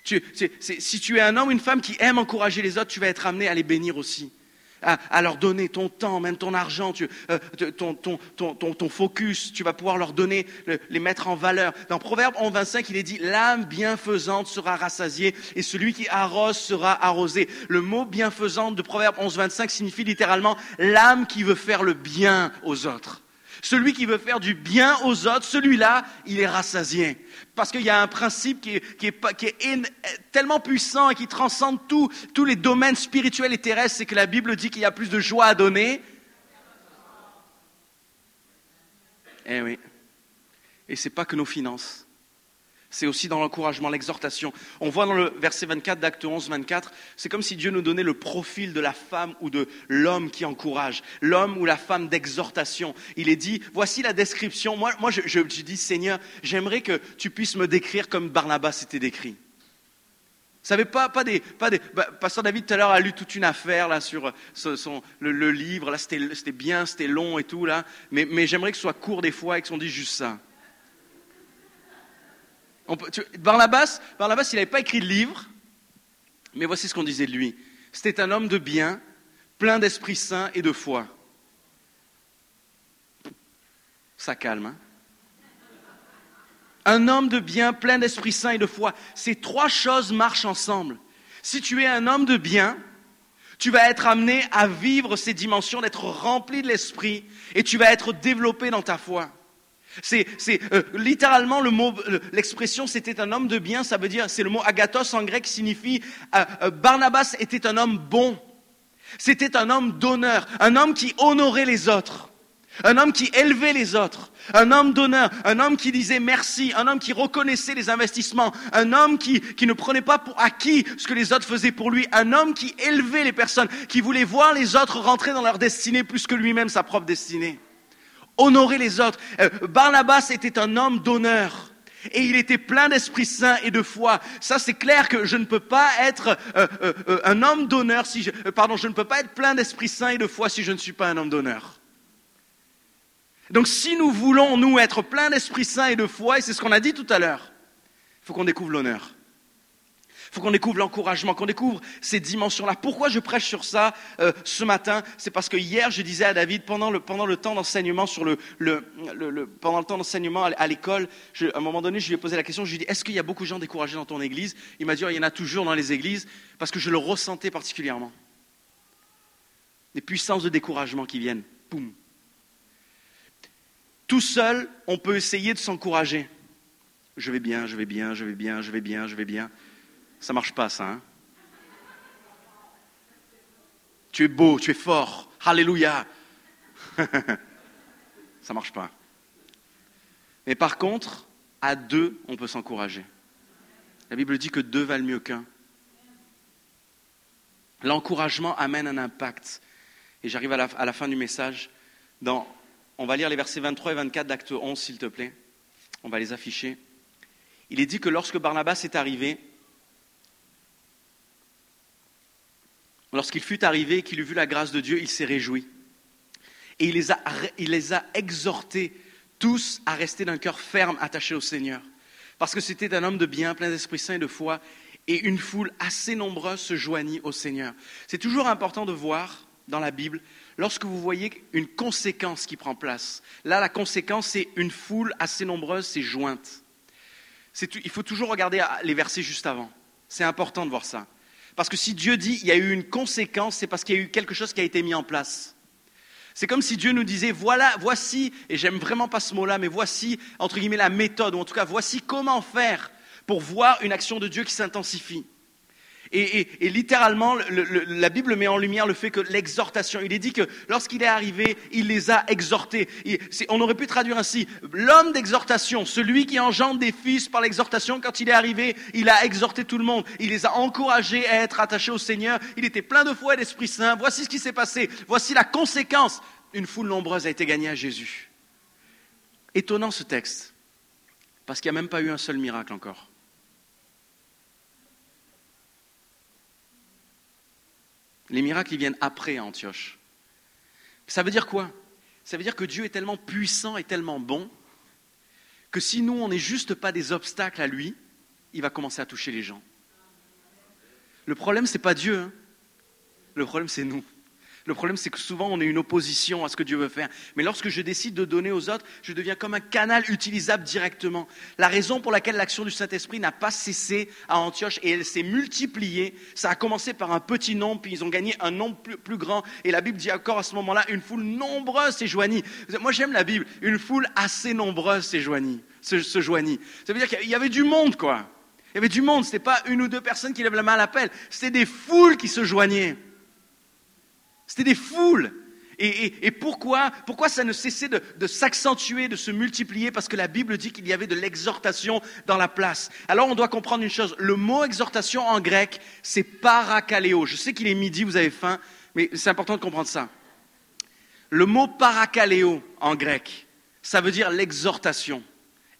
Si tu es un homme ou une femme qui aime encourager les autres, tu vas être amené à les bénir aussi à, leur donner ton temps, même ton argent, euh, ton, focus, tu vas pouvoir leur donner, les mettre en valeur. Dans Proverbe 11, 25, il est dit, l'âme bienfaisante sera rassasiée et celui qui arrose sera arrosé. Le mot bienfaisante de Proverbe 11, 25 signifie littéralement l'âme qui veut faire le bien aux autres. Celui qui veut faire du bien aux autres, celui-là, il est rassasié. Parce qu'il y a un principe qui est, tellement puissant et qui transcende tous les domaines spirituels et terrestres, c'est que la Bible dit qu'il y a plus de joie à donner. Eh oui. Et ce n'est pas que nos finances c'est aussi dans l'encouragement, l'exhortation. On voit dans le verset 24 d'Acte 11, 24, c'est comme si Dieu nous donnait le profil de la femme ou de l'homme qui encourage, l'homme ou la femme d'exhortation. Il est dit, voici la description. Moi, moi je, dis, Seigneur, j'aimerais que tu puisses me décrire comme Barnabas était décrit. Vous savez, pas, pas des, pas des bah, Pasteur David tout à l'heure a lu toute une affaire là sur son, le, livre, là c'était bien, c'était long et tout là, mais, mais j'aimerais que ce soit court des fois et qu'on dise juste ça. Barnabas, il n'avait pas écrit de livre, mais voici ce qu'on disait de lui. C'était un homme de bien, plein d'Esprit Saint et de foi. Ça calme, hein Un homme de bien, plein d'Esprit Saint et de foi. Ces trois choses marchent ensemble. Si tu es un homme de bien, tu vas être amené à vivre ces dimensions, d'être rempli de l'Esprit, et tu vas être développé dans ta foi. C'est euh, littéralement le mot, l'expression c'était un homme de bien, ça veut dire, c'est le mot agathos en grec signifie euh, euh, Barnabas était un homme bon. C'était un homme d'honneur, un homme qui honorait les autres, un homme qui élevait les autres, un homme d'honneur, un homme qui disait merci, un homme qui reconnaissait les investissements, un homme qui, qui ne prenait pas pour acquis ce que les autres faisaient pour lui, un homme qui élevait les personnes, qui voulait voir les autres rentrer dans leur destinée plus que lui-même sa propre destinée honorer les autres. Euh, Barnabas était un homme d'honneur. Et il était plein d'Esprit Saint et de foi. Ça, c'est clair que je ne peux pas être euh, euh, un homme d'honneur si je, pardon, je ne peux pas être plein d'Esprit Saint et de foi si je ne suis pas un homme d'honneur. Donc, si nous voulons nous être plein d'Esprit Saint et de foi, et c'est ce qu'on a dit tout à l'heure, il faut qu'on découvre l'honneur. Faut qu'on découvre l'encouragement, qu'on découvre ces dimensions-là. Pourquoi je prêche sur ça euh, ce matin? C'est parce que hier, je disais à David, pendant le, pendant le temps d'enseignement le, le, le, pendant le temps d'enseignement à l'école, à un moment donné, je lui ai posé la question, je lui ai dit, est-ce qu'il y a beaucoup de gens découragés dans ton église? Il m'a dit, oh, il y en a toujours dans les églises, parce que je le ressentais particulièrement. Des puissances de découragement qui viennent. Poum. Tout seul, on peut essayer de s'encourager. Je vais bien, je vais bien, je vais bien, je vais bien, je vais bien. Ça marche pas, ça. Hein tu es beau, tu es fort. Alléluia. ça marche pas. Mais par contre, À deux, on peut s'encourager. La Bible dit que deux valent mieux qu'un. L'encouragement amène un impact. Et j'arrive à la, fin du message. Dans, on va lire les versets 23 et 24 d'acte 11, s'il te plaît. On va les afficher. Il est dit que lorsque Barnabas est arrivé, lorsqu'il fut arrivé et qu'il eut vu la grâce de Dieu, il s'est réjoui. Et il les a, exhortés tous à rester d'un cœur ferme, attaché au Seigneur. Parce que c'était un homme de bien, plein d'Esprit Saint et de foi, et une foule assez nombreuse se joignit au Seigneur. C'est toujours important de voir dans la Bible, lorsque vous voyez une conséquence qui prend place. Là, la conséquence, c'est une foule assez nombreuse s'est jointe. il faut toujours regarder les versets juste avant. C'est important de voir ça. Parce que si Dieu dit il y a eu une conséquence, c'est parce qu'il y a eu quelque chose qui a été mis en place. C'est comme si Dieu nous disait, voilà, voici, et j'aime vraiment pas ce mot-là, mais voici, entre guillemets, la méthode, ou en tout cas, voici comment faire pour voir une action de Dieu qui s'intensifie. Et, littéralement, la Bible met en lumière le fait que l'exhortation, il est dit que lorsqu'il est arrivé, il les a exhortés. on aurait pu traduire ainsi, l'homme d'exhortation, celui qui engendre des fils par l'exhortation, quand il est arrivé, il a exhorté tout le monde, il les a encouragés à être attachés au Seigneur, il était plein de foi et d'Esprit Saint, voici ce qui s'est passé, voici la conséquence, une foule nombreuse a été gagnée à Jésus. Étonnant ce texte, parce qu'il n'y a même pas eu un seul miracle encore. Les miracles, ils viennent après à Antioche. Ça veut dire quoi? Ça veut dire que Dieu est tellement puissant et tellement bon que si nous, on n'est juste pas des obstacles à lui, il va commencer à toucher les gens. Le problème, ce n'est pas Dieu. Hein. Le problème, c'est nous. Le problème, c'est que souvent, on est une opposition à ce que Dieu veut faire. Mais lorsque je décide de donner aux autres, je deviens comme un canal utilisable directement. La raison pour laquelle l'action du Saint-Esprit n'a pas cessé à Antioche et elle s'est multipliée, ça a commencé par un petit nombre, puis ils ont gagné un nombre plus, grand. Et la Bible dit encore à ce moment-là, une foule nombreuse s'est joignée. Moi, j'aime la Bible. Une foule assez nombreuse s'est joignée. Se, se joignit. Ça veut dire qu'il y avait du monde, quoi. Il y avait du monde. Ce n'était pas une ou deux personnes qui lèvent la main à l'appel. C'était des foules qui se joignaient. C'était des foules. Et, pourquoi, ça ne cessait de, de s'accentuer, de se multiplier? Parce que la Bible dit qu'il y avait de l'exhortation dans la place. Alors on doit comprendre une chose. Le mot exhortation en grec, c'est parakaleo. Je sais qu'il est midi, vous avez faim, mais c'est important de comprendre ça. Le mot parakaleo en grec, ça veut dire l'exhortation,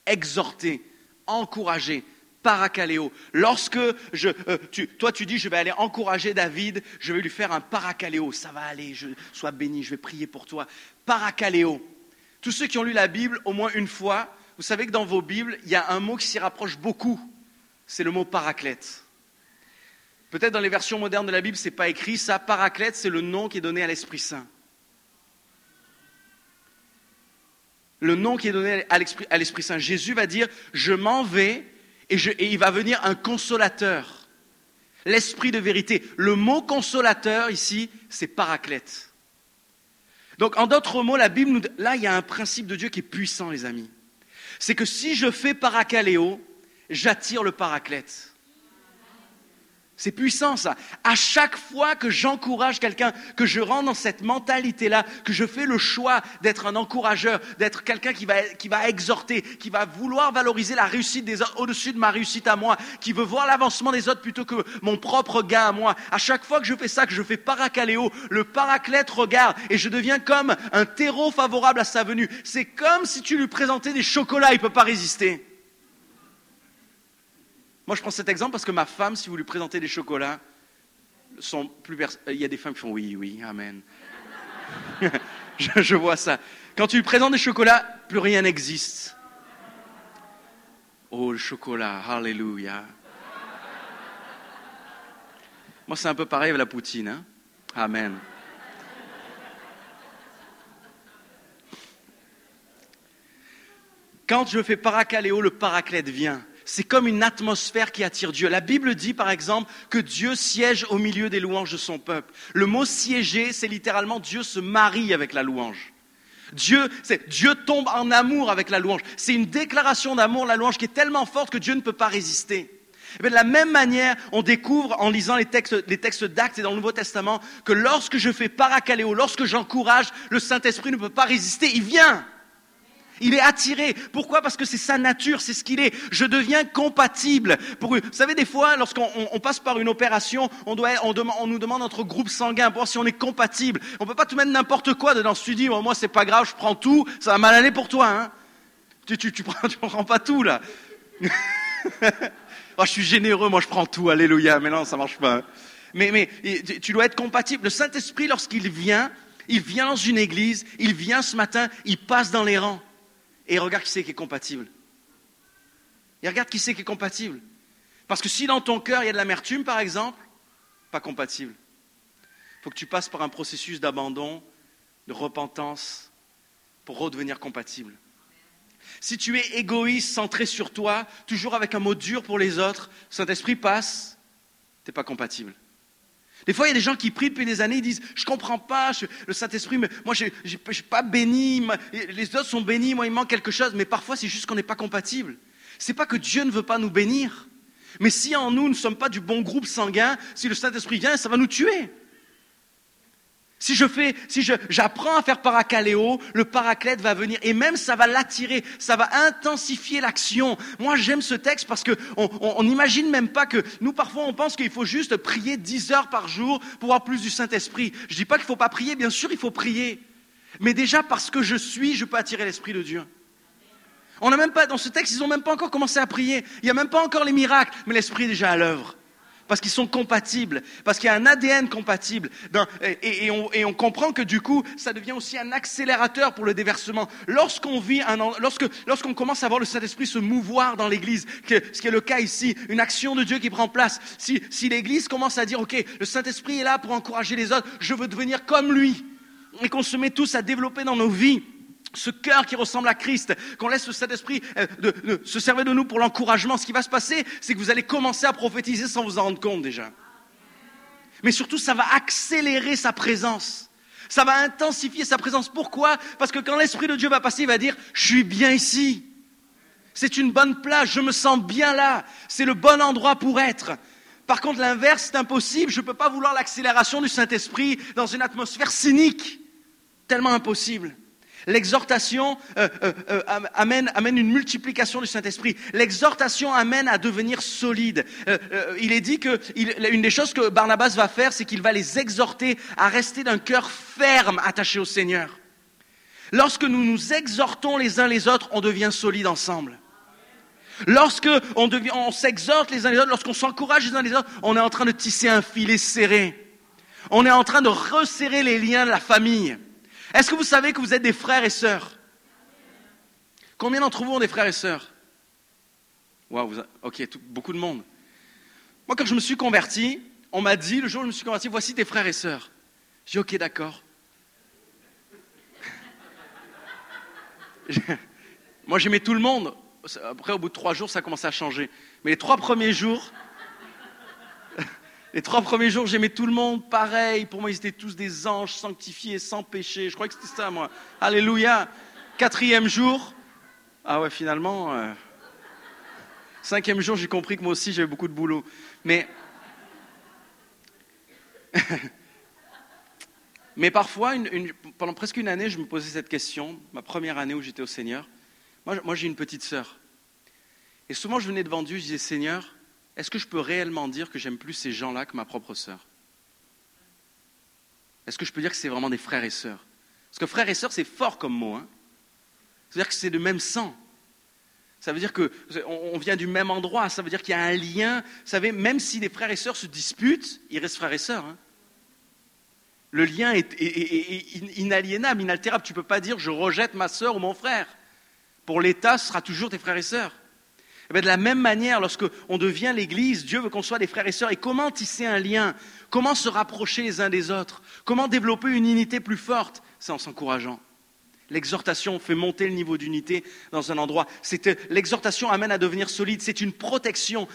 exhorter, encourager, paracaléo. Lorsque je, euh, toi tu dis je vais aller encourager David, je vais lui faire un paracaléo. Ça va aller, je, sois béni, je vais prier pour toi. Paracaléo. Tous ceux qui ont lu la Bible au moins une fois, vous savez que dans vos Bibles, il y a un mot qui s'y rapproche beaucoup. C'est le mot paraclète. Peut-être dans les versions modernes de la Bible, ce n'est pas écrit ça. Paraclète, c'est le nom qui est donné à l'Esprit Saint. Le nom qui est donné à l'Esprit Saint. Jésus va dire, je m'en vais et, il va venir un consolateur, l'esprit de vérité. Le mot consolateur ici, c'est paraclète. Donc en d'autres mots, la Bible nous... Là, il y a un principe de Dieu qui est puissant, les amis. C'est que si je fais paracaléo, j'attire le paraclète. C'est puissant ça. À chaque fois que j'encourage quelqu'un, que je rentre dans cette mentalité-là, que je fais le choix d'être un encourageur, d'être quelqu'un qui va, qui va exhorter, qui va vouloir valoriser la réussite des autres au-dessus de ma réussite à moi, qui veut voir l'avancement des autres plutôt que mon propre gain à moi. À chaque fois que je fais ça, que je fais paracaléo, le paraclète regarde et je deviens comme un terreau favorable à sa venue. C'est comme si tu lui présentais des chocolats, il ne peut pas résister. Moi, je prends cet exemple parce que ma femme, si vous lui présentez des chocolats, plus il y a des femmes qui font oui, oui, amen. je, vois ça. Quand tu lui présentes des chocolats, plus rien n'existe. Oh, le chocolat, alléluia. Moi, c'est un peu pareil avec la poutine. Hein. Amen. Quand je fais paracaléo, le paraclète vient c'est comme une atmosphère qui attire Dieu. La Bible dit, par exemple, que Dieu siège au milieu des louanges de son peuple. Le mot siéger, c'est littéralement Dieu se marie avec la louange. Dieu, Dieu tombe en amour avec la louange. C'est une déclaration d'amour, la louange, qui est tellement forte que Dieu ne peut pas résister. Eh de la même manière, on découvre en lisant les textes, les textes d'Actes et dans le Nouveau Testament que lorsque je fais paracaléo, lorsque j'encourage, le Saint-Esprit ne peut pas résister, il vient. Il est attiré. Pourquoi? Parce que c'est sa nature, c'est ce qu'il est. Je deviens compatible. Pour, vous savez, des fois, lorsqu'on on, passe par une opération, on, nous demande notre groupe sanguin pour voir si on est compatible. On ne peut pas tout mettre n'importe quoi dedans. Si tu dis, moi, c'est pas grave, je prends tout, ça va mal aller pour toi. Hein tu, tu, tu, prends, pas tout, là. oh, je suis généreux, moi, je prends tout. Alléluia. Mais non, ça marche pas. Hein. Mais, mais tu dois être compatible. Le Saint-Esprit, lorsqu'il vient, il vient dans une église, il vient ce matin, il passe dans les rangs. Et regarde qui c'est qui est compatible. Et regarde qui c'est qui est compatible. Parce que si dans ton cœur il y a de l'amertume, par exemple, pas compatible. Il faut que tu passes par un processus d'abandon, de repentance, pour redevenir compatible. Si tu es égoïste, centré sur toi, toujours avec un mot dur pour les autres, Saint-Esprit passe, tu n'es pas compatible. Des fois, il y a des gens qui prient depuis des années, ils disent, je comprends pas, le Saint-Esprit, moi, je ne suis pas béni, les autres sont bénis, moi, il manque quelque chose, mais parfois, c'est juste qu'on n'est pas compatible. C'est pas que Dieu ne veut pas nous bénir, mais si en nous, nous ne sommes pas du bon groupe sanguin, si le Saint-Esprit vient, ça va nous tuer. Si je fais, si j'apprends à faire paracaléo, le paraclète va venir et même ça va l'attirer, ça va intensifier l'action. Moi, j'aime ce texte parce que on n'imagine même pas que nous parfois on pense qu'il faut juste prier dix heures par jour pour avoir plus du Saint-Esprit. Je dis pas qu'il faut pas prier, bien sûr il faut prier, mais déjà parce que je suis, je peux attirer l'Esprit de Dieu. On n'a même pas dans ce texte, ils n'ont même pas encore commencé à prier. Il n'y a même pas encore les miracles, mais l'Esprit est déjà à l'œuvre parce qu'ils sont compatibles, parce qu'il y a un ADN compatible. et, on, comprend que du coup, ça devient aussi un accélérateur pour le déversement. Lorsqu'on vit un, lorsqu'on commence à voir le Saint-Esprit se mouvoir dans l'Église, ce qui est le cas ici, une action de Dieu qui prend place, si, si l'Église commence à dire, OK, le Saint-Esprit est là pour encourager les autres, je veux devenir comme lui, et qu'on se met tous à développer dans nos vies, ce cœur qui ressemble à Christ, qu'on laisse le Saint-Esprit euh, se servir de nous pour l'encouragement, ce qui va se passer, c'est que vous allez commencer à prophétiser sans vous en rendre compte déjà. Mais surtout, ça va accélérer sa présence. Ça va intensifier sa présence. Pourquoi? Parce que quand l'Esprit de Dieu va passer, il va dire, je suis bien ici. C'est une bonne place, je me sens bien là. C'est le bon endroit pour être. Par contre, l'inverse, c'est impossible. Je ne peux pas vouloir l'accélération du Saint-Esprit dans une atmosphère cynique. Tellement impossible. L'exhortation euh, euh, euh, amène, une multiplication du Saint-Esprit. L'exhortation amène à devenir solide. il est dit que une des choses que Barnabas va faire, c'est qu'il va les exhorter à rester d'un cœur ferme attaché au Seigneur. Lorsque nous nous exhortons les uns les autres, on devient solide ensemble. Lorsque on, on s'exhorte les uns les autres, lorsqu'on s'encourage les uns les autres, on est en train de tisser un filet serré. On est en train de resserrer les liens de la famille. Est-ce que vous savez que vous êtes des frères et sœurs? Combien d'entre vous ont des frères et sœurs? Waouh, ok, beaucoup de monde. Moi, quand je me suis converti, on m'a dit, le jour où je me suis converti, voici tes frères et sœurs. J'ai dit, ok, d'accord. Moi, j'aimais tout le monde. Après, au bout de trois jours, ça a commencé à changer. Mais les trois premiers jours, les trois premiers jours, j'aimais tout le monde pareil. Pour moi, ils étaient tous des anges sanctifiés, sans péché. Je crois que c'était ça, moi. Alléluia. Quatrième jour, ah ouais, finalement. Euh, cinquième jour, j'ai compris que moi aussi, j'avais beaucoup de boulot. Mais. Mais parfois, pendant presque une année, je me posais cette question, ma première année où j'étais au Seigneur. Moi, moi j'ai une petite sœur. Et souvent, je venais devant Dieu, je disais, Seigneur, est-ce que je peux réellement dire que j'aime plus ces gens-là que ma propre sœur? Est-ce que je peux dire que c'est vraiment des frères et sœurs? Parce que frères et sœurs, c'est fort comme mot. Hein C'est-à-dire que c'est le même sang. Ça veut dire qu'on vient du même endroit, ça veut dire qu'il y a un lien. Vous savez, même si les frères et sœurs se disputent, ils restent frères et sœurs. Hein le lien est, inaliénable, inaltérable. Tu ne peux pas dire je rejette ma sœur ou mon frère. Pour l'État, ce sera toujours tes frères et sœurs. Eh de la même manière, lorsqu'on devient l'Église, Dieu veut qu'on soit des frères et sœurs. Et comment tisser un lien? Comment se rapprocher les uns des autres? Comment développer une unité plus forte? C'est en s'encourageant. L'exhortation fait monter le niveau d'unité dans un endroit. L'exhortation amène à devenir solide. C'est une protection.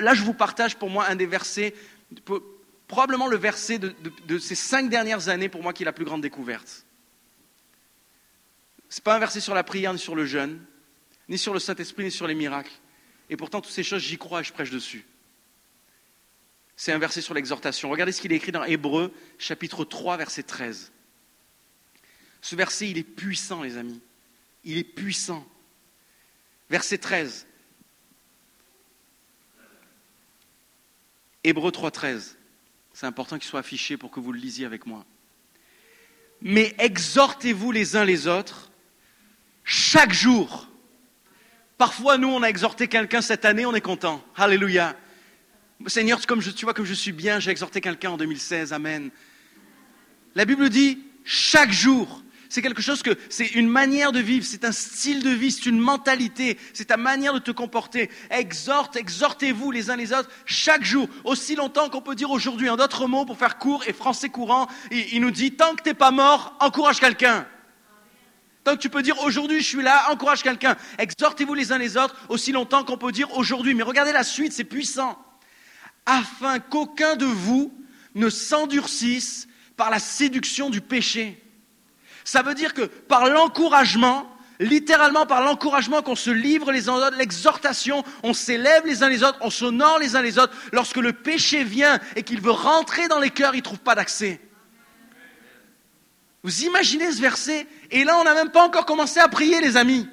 Là, je vous partage pour moi un des versets, probablement le verset de, de ces cinq dernières années pour moi qui est la plus grande découverte. Ce n'est pas un verset sur la prière ni sur le jeûne ni sur le Saint-Esprit, ni sur les miracles. Et pourtant, toutes ces choses, j'y crois et je prêche dessus. C'est un verset sur l'exhortation. Regardez ce qu'il est écrit dans Hébreu, chapitre 3, verset 13. Ce verset, il est puissant, les amis. Il est puissant. Verset 13. Hébreu 3.13. C'est important qu'il soit affiché pour que vous le lisiez avec moi. Mais exhortez-vous les uns les autres chaque jour. Parfois, nous, on a exhorté quelqu'un cette année, on est content. Alléluia. Seigneur, comme je, tu vois comme je suis bien, j'ai exhorté quelqu'un en 2016. Amen. La Bible dit chaque jour. C'est quelque chose que c'est une manière de vivre, c'est un style de vie, c'est une mentalité, c'est ta manière de te comporter. Exhorte, exhortez-vous les uns les autres chaque jour, aussi longtemps qu'on peut dire aujourd'hui. En d'autres mots, pour faire court et français courant, il, nous dit tant que t'es pas mort, encourage quelqu'un. Que tu peux dire aujourd'hui je suis là, encourage quelqu'un. Exhortez-vous les uns les autres aussi longtemps qu'on peut dire aujourd'hui. Mais regardez la suite, c'est puissant. Afin qu'aucun de vous ne s'endurcisse par la séduction du péché. Ça veut dire que par l'encouragement, littéralement par l'encouragement qu'on se livre les uns les autres, l'exhortation, on s'élève les uns les autres, on s'honore les uns les autres, lorsque le péché vient et qu'il veut rentrer dans les cœurs, il ne trouve pas d'accès. Vous imaginez ce verset Et là, on n'a même pas encore commencé à prier, les amis.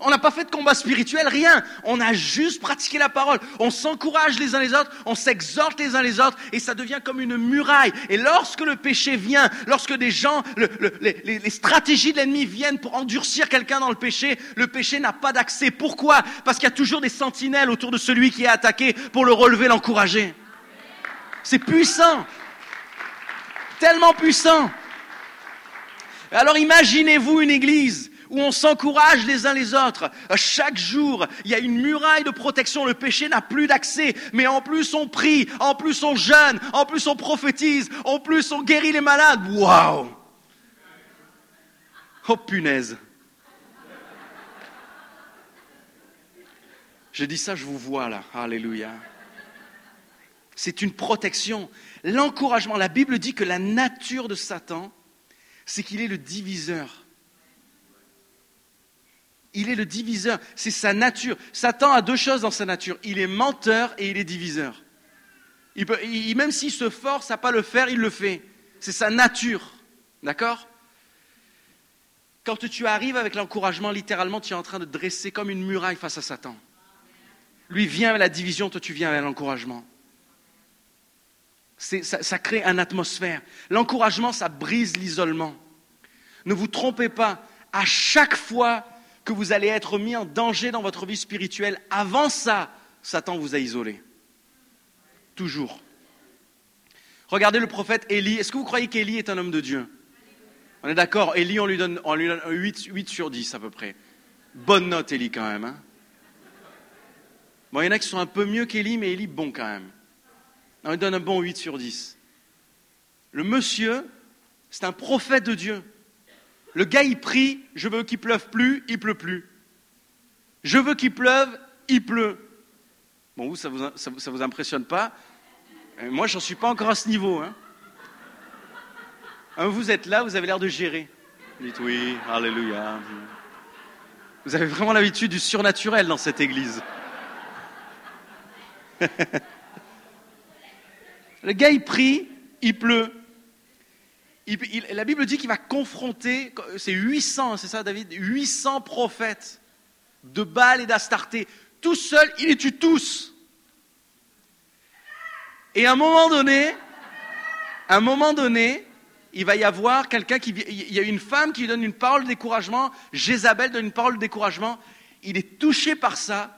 On n'a pas fait de combat spirituel, rien. On a juste pratiqué la parole. On s'encourage les uns les autres, on s'exhorte les uns les autres, et ça devient comme une muraille. Et lorsque le péché vient, lorsque des gens, les, les, stratégies de l'ennemi viennent pour endurcir quelqu'un dans le péché, le péché n'a pas d'accès. Pourquoi? Parce qu'il y a toujours des sentinelles autour de celui qui est attaqué pour le relever, l'encourager. C'est puissant. Tellement puissant. Alors imaginez-vous une église où on s'encourage les uns les autres. Chaque jour, il y a une muraille de protection. Le péché n'a plus d'accès. Mais en plus, on prie, en plus, on jeûne, en plus, on prophétise, en plus, on guérit les malades. Waouh! Oh punaise! Je dis ça, je vous vois là. Alléluia. C'est une protection. L'encouragement. La Bible dit que la nature de Satan, c'est qu'il est le diviseur. Il est le diviseur, c'est sa nature. Satan a deux choses dans sa nature. Il est menteur et il est diviseur. même s'il se force à pas le faire, il le fait. C'est sa nature. D'accord? Quand tu arrives avec l'encouragement, littéralement, tu es en train de dresser comme une muraille face à Satan. Lui vient avec la division, toi tu viens avec l'encouragement. Ça, crée une atmosphère. L'encouragement, ça brise l'isolement. Ne vous trompez pas, à chaque fois que vous allez être mis en danger dans votre vie spirituelle. Avant ça, Satan vous a isolé. Toujours. Regardez le prophète Élie. Est-ce que vous croyez qu'Élie est un homme de Dieu? On est d'accord Élie, on lui donne, on lui donne 8, sur 10 à peu près. Bonne note, Élie, quand même. Hein bon, il y en a qui sont un peu mieux qu'Élie, mais Élie, bon quand même. On lui donne un bon 8 sur 10. Le monsieur, c'est un prophète de Dieu. Le gars, il prie, je veux qu'il pleuve plus, il pleut plus. Je veux qu'il pleuve, il pleut. Bon, vous, ça vous, ça, vous impressionne pas? Euh, Moi, j'en suis pas encore à ce niveau. Hein. hein. Vous êtes là, vous avez l'air de gérer. Vous dites oui, alléluia. Vous avez vraiment l'habitude du surnaturel dans cette église. Le gars, il prie, il pleut. La Bible dit qu'il va confronter, c'est 800, c'est ça David? 800 prophètes de Baal et d'Astarté. Tout seul, il les tue tous. Et à un moment donné, à un moment donné, il va y avoir quelqu'un qui, il y a une femme qui lui donne une parole de découragement, Jézabel donne une parole de découragement, il est touché par ça,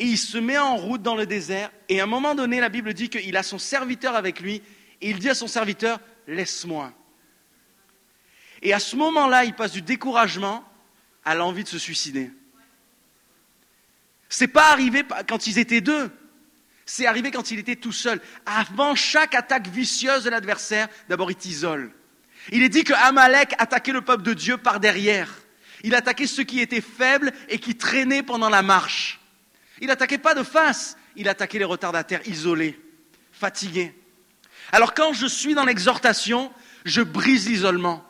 et il se met en route dans le désert, et à un moment donné, la Bible dit qu'il a son serviteur avec lui, et il dit à son serviteur, laisse-moi. Et à ce moment-là, il passe du découragement à l'envie de se suicider. C'est pas arrivé quand ils étaient deux. C'est arrivé quand il était tout seul. Avant chaque attaque vicieuse de l'adversaire, d'abord il t'isole. Il est dit que Amalek attaquait le peuple de Dieu par derrière. Il attaquait ceux qui étaient faibles et qui traînaient pendant la marche. Il n'attaquait pas de face, il attaquait les retardataires isolés, fatigués. Alors quand je suis dans l'exhortation, je brise l'isolement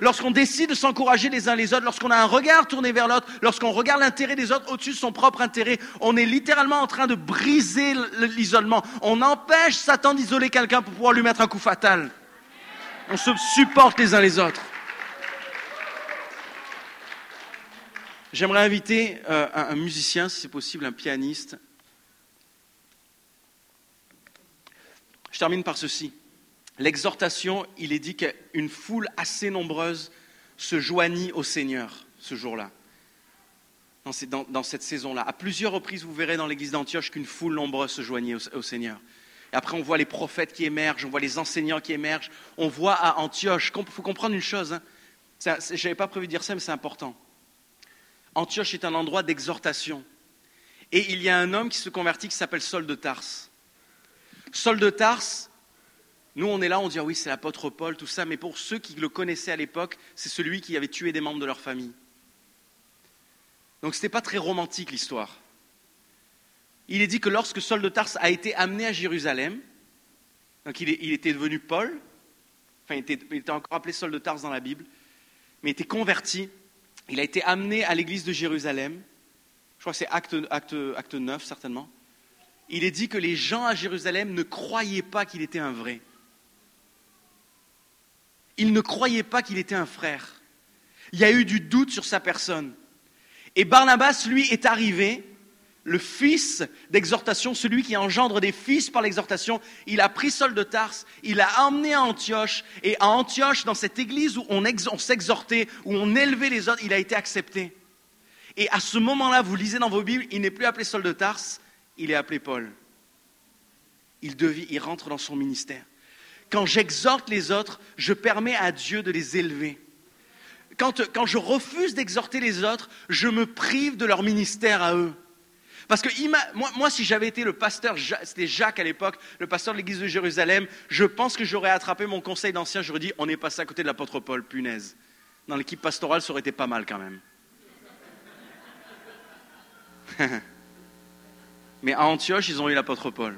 lorsqu'on décide de s'encourager les uns les autres, lorsqu'on a un regard tourné vers l'autre, lorsqu'on regarde l'intérêt des autres au-dessus de son propre intérêt, on est littéralement en train de briser l'isolement. On empêche Satan d'isoler quelqu'un pour pouvoir lui mettre un coup fatal. On se supporte les uns les autres. J'aimerais inviter euh, un, musicien, si c'est possible, un pianiste. Je termine par ceci. L'exhortation, il est dit qu'une foule assez nombreuse se joignit au Seigneur ce jour-là, dans, cette saison-là. À plusieurs reprises, vous verrez dans l'église d'Antioche qu'une foule nombreuse se joignit au, Seigneur. Et après, on voit les prophètes qui émergent, on voit les enseignants qui émergent. On voit à Antioche, il faut comprendre une chose, hein. Je n'avais pas prévu de dire ça, mais c'est important. Antioche est un endroit d'exhortation. Et il y a un homme qui se convertit qui s'appelle Saul de Tarse. Saul de Tarse, nous on est là, on dit ah oui c'est l'apôtre Paul, tout ça, mais pour ceux qui le connaissaient à l'époque, c'est celui qui avait tué des membres de leur famille. Donc ce n'était pas très romantique l'histoire. Il est dit que lorsque Saul de Tarse a été amené à Jérusalem, donc il, était devenu Paul, enfin il était, il était encore appelé Saul de Tarse dans la Bible, mais il était converti, il a été amené à l'église de Jérusalem, je crois que c'est acte, acte, acte 9 certainement, il est dit que les gens à Jérusalem ne croyaient pas qu'il était un vrai. Ils ne croyaient pas qu'il était un frère. Il y a eu du doute sur sa personne. Et Barnabas, lui, est arrivé, le fils d'exhortation, celui qui engendre des fils par l'exhortation. Il a pris Saul de Tarse, il l'a emmené à Antioche, et à Antioche, dans cette église où on, ex- on s'exhortait, où on élevait les autres, il a été accepté. Et à ce moment-là, vous lisez dans vos Bibles, il n'est plus appelé Saul de Tarse, il est appelé Paul. Il, devient, il rentre dans son ministère. Quand j'exhorte les autres, je permets à Dieu de les élever. Quand je refuse d'exhorter les autres, je me prive de leur ministère à eux. Parce que moi, moi, si j'avais été le pasteur, c'était Jacques à l'époque, le pasteur de l'église de Jérusalem, je pense que j'aurais attrapé mon conseil d'ancien, j'aurais dit, on est passé à côté de l'apôtre Paul, punaise. Dans l'équipe pastorale, ça aurait été pas mal quand même. Mais à Antioche, ils ont eu l'apôtre Paul.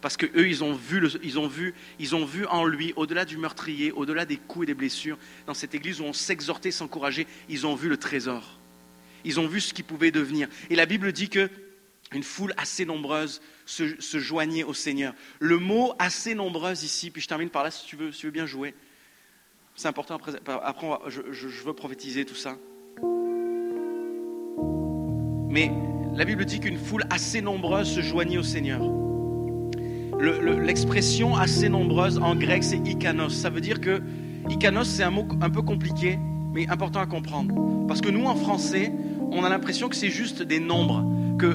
Parce que eux, ils ont vu, ils ils ont vu en lui, au-delà du meurtrier, au-delà des coups et des blessures, dans cette église où on s'exhortait, s'encourageait, ils ont vu le trésor. Ils ont vu ce qu'il pouvait devenir. Et la Bible dit que une foule assez nombreuse se, joignait au Seigneur. Le mot assez nombreuse ici, puis je termine par là si tu veux, si tu veux bien jouer. C'est important, après, après je, veux prophétiser tout ça. Mais la Bible dit qu'une foule assez nombreuse se joignit au Seigneur. Le- le- L'expression assez nombreuse en grec, c'est ikanos. Ça veut dire que ikanos, c'est un mot un peu compliqué, mais important à comprendre. Parce que nous, en français, on a l'impression que c'est juste des nombres, que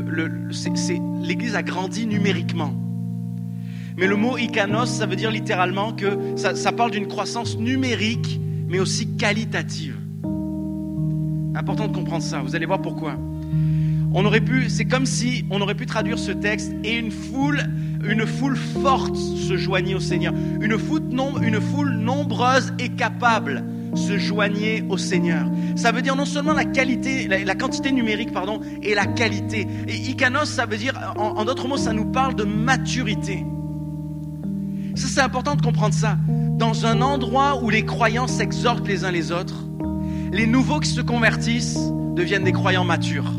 l'Église a grandi numériquement. Mais le mot ikanos, ça veut dire littéralement que ça, parle d'une croissance numérique, mais aussi qualitative. Important de comprendre ça. Vous allez voir pourquoi. On aurait pu, c'est comme si on aurait pu traduire ce texte et une foule, une foule forte se joignait au Seigneur. Une foule, une foule nombreuse et capable se joignait au Seigneur. Ça veut dire non seulement la qualité, la, la quantité numérique, pardon, et la qualité. Et ikanos, ça veut dire, en, en d'autres mots, ça nous parle de maturité. Ça, c'est important de comprendre ça. Dans un endroit où les croyants s'exhortent les uns les autres, les nouveaux qui se convertissent deviennent des croyants matures.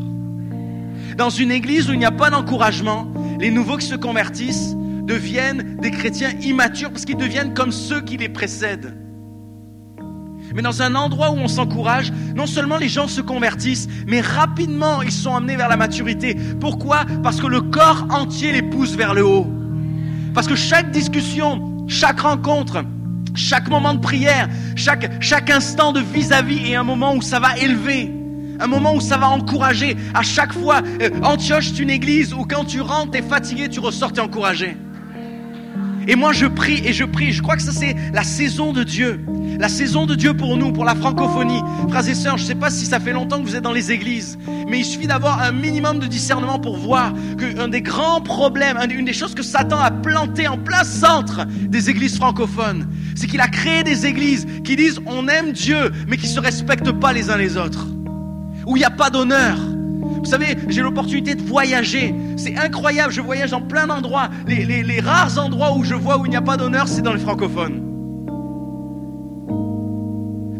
Dans une église où il n'y a pas d'encouragement, les nouveaux qui se convertissent deviennent des chrétiens immatures parce qu'ils deviennent comme ceux qui les précèdent. Mais dans un endroit où on s'encourage, non seulement les gens se convertissent, mais rapidement ils sont amenés vers la maturité. Pourquoi? Parce que le corps entier les pousse vers le haut. Parce que chaque discussion, chaque rencontre, chaque moment de prière, chaque, chaque instant de vis-à-vis est un moment où ça va élever. Un moment où ça va encourager. À chaque fois, euh, Antioche, c'est une église où quand tu rentres, t'es fatigué, tu ressors, t'es encouragé. Et moi, je prie et je prie. Je crois que ça, c'est la saison de Dieu. La saison de Dieu pour nous, pour la francophonie. Frères et sœurs, je ne sais pas si ça fait longtemps que vous êtes dans les églises, mais il suffit d'avoir un minimum de discernement pour voir qu'un des grands problèmes, un- une des choses que Satan a planté en plein centre des églises francophones, c'est qu'il a créé des églises qui disent on aime Dieu, mais qui ne se respectent pas les uns les autres. Où il n'y a pas d'honneur. Vous savez, j'ai l'opportunité de voyager. C'est incroyable, je voyage dans plein d'endroits. Les rares endroits où je vois où il n'y a pas d'honneur, c'est dans les francophones.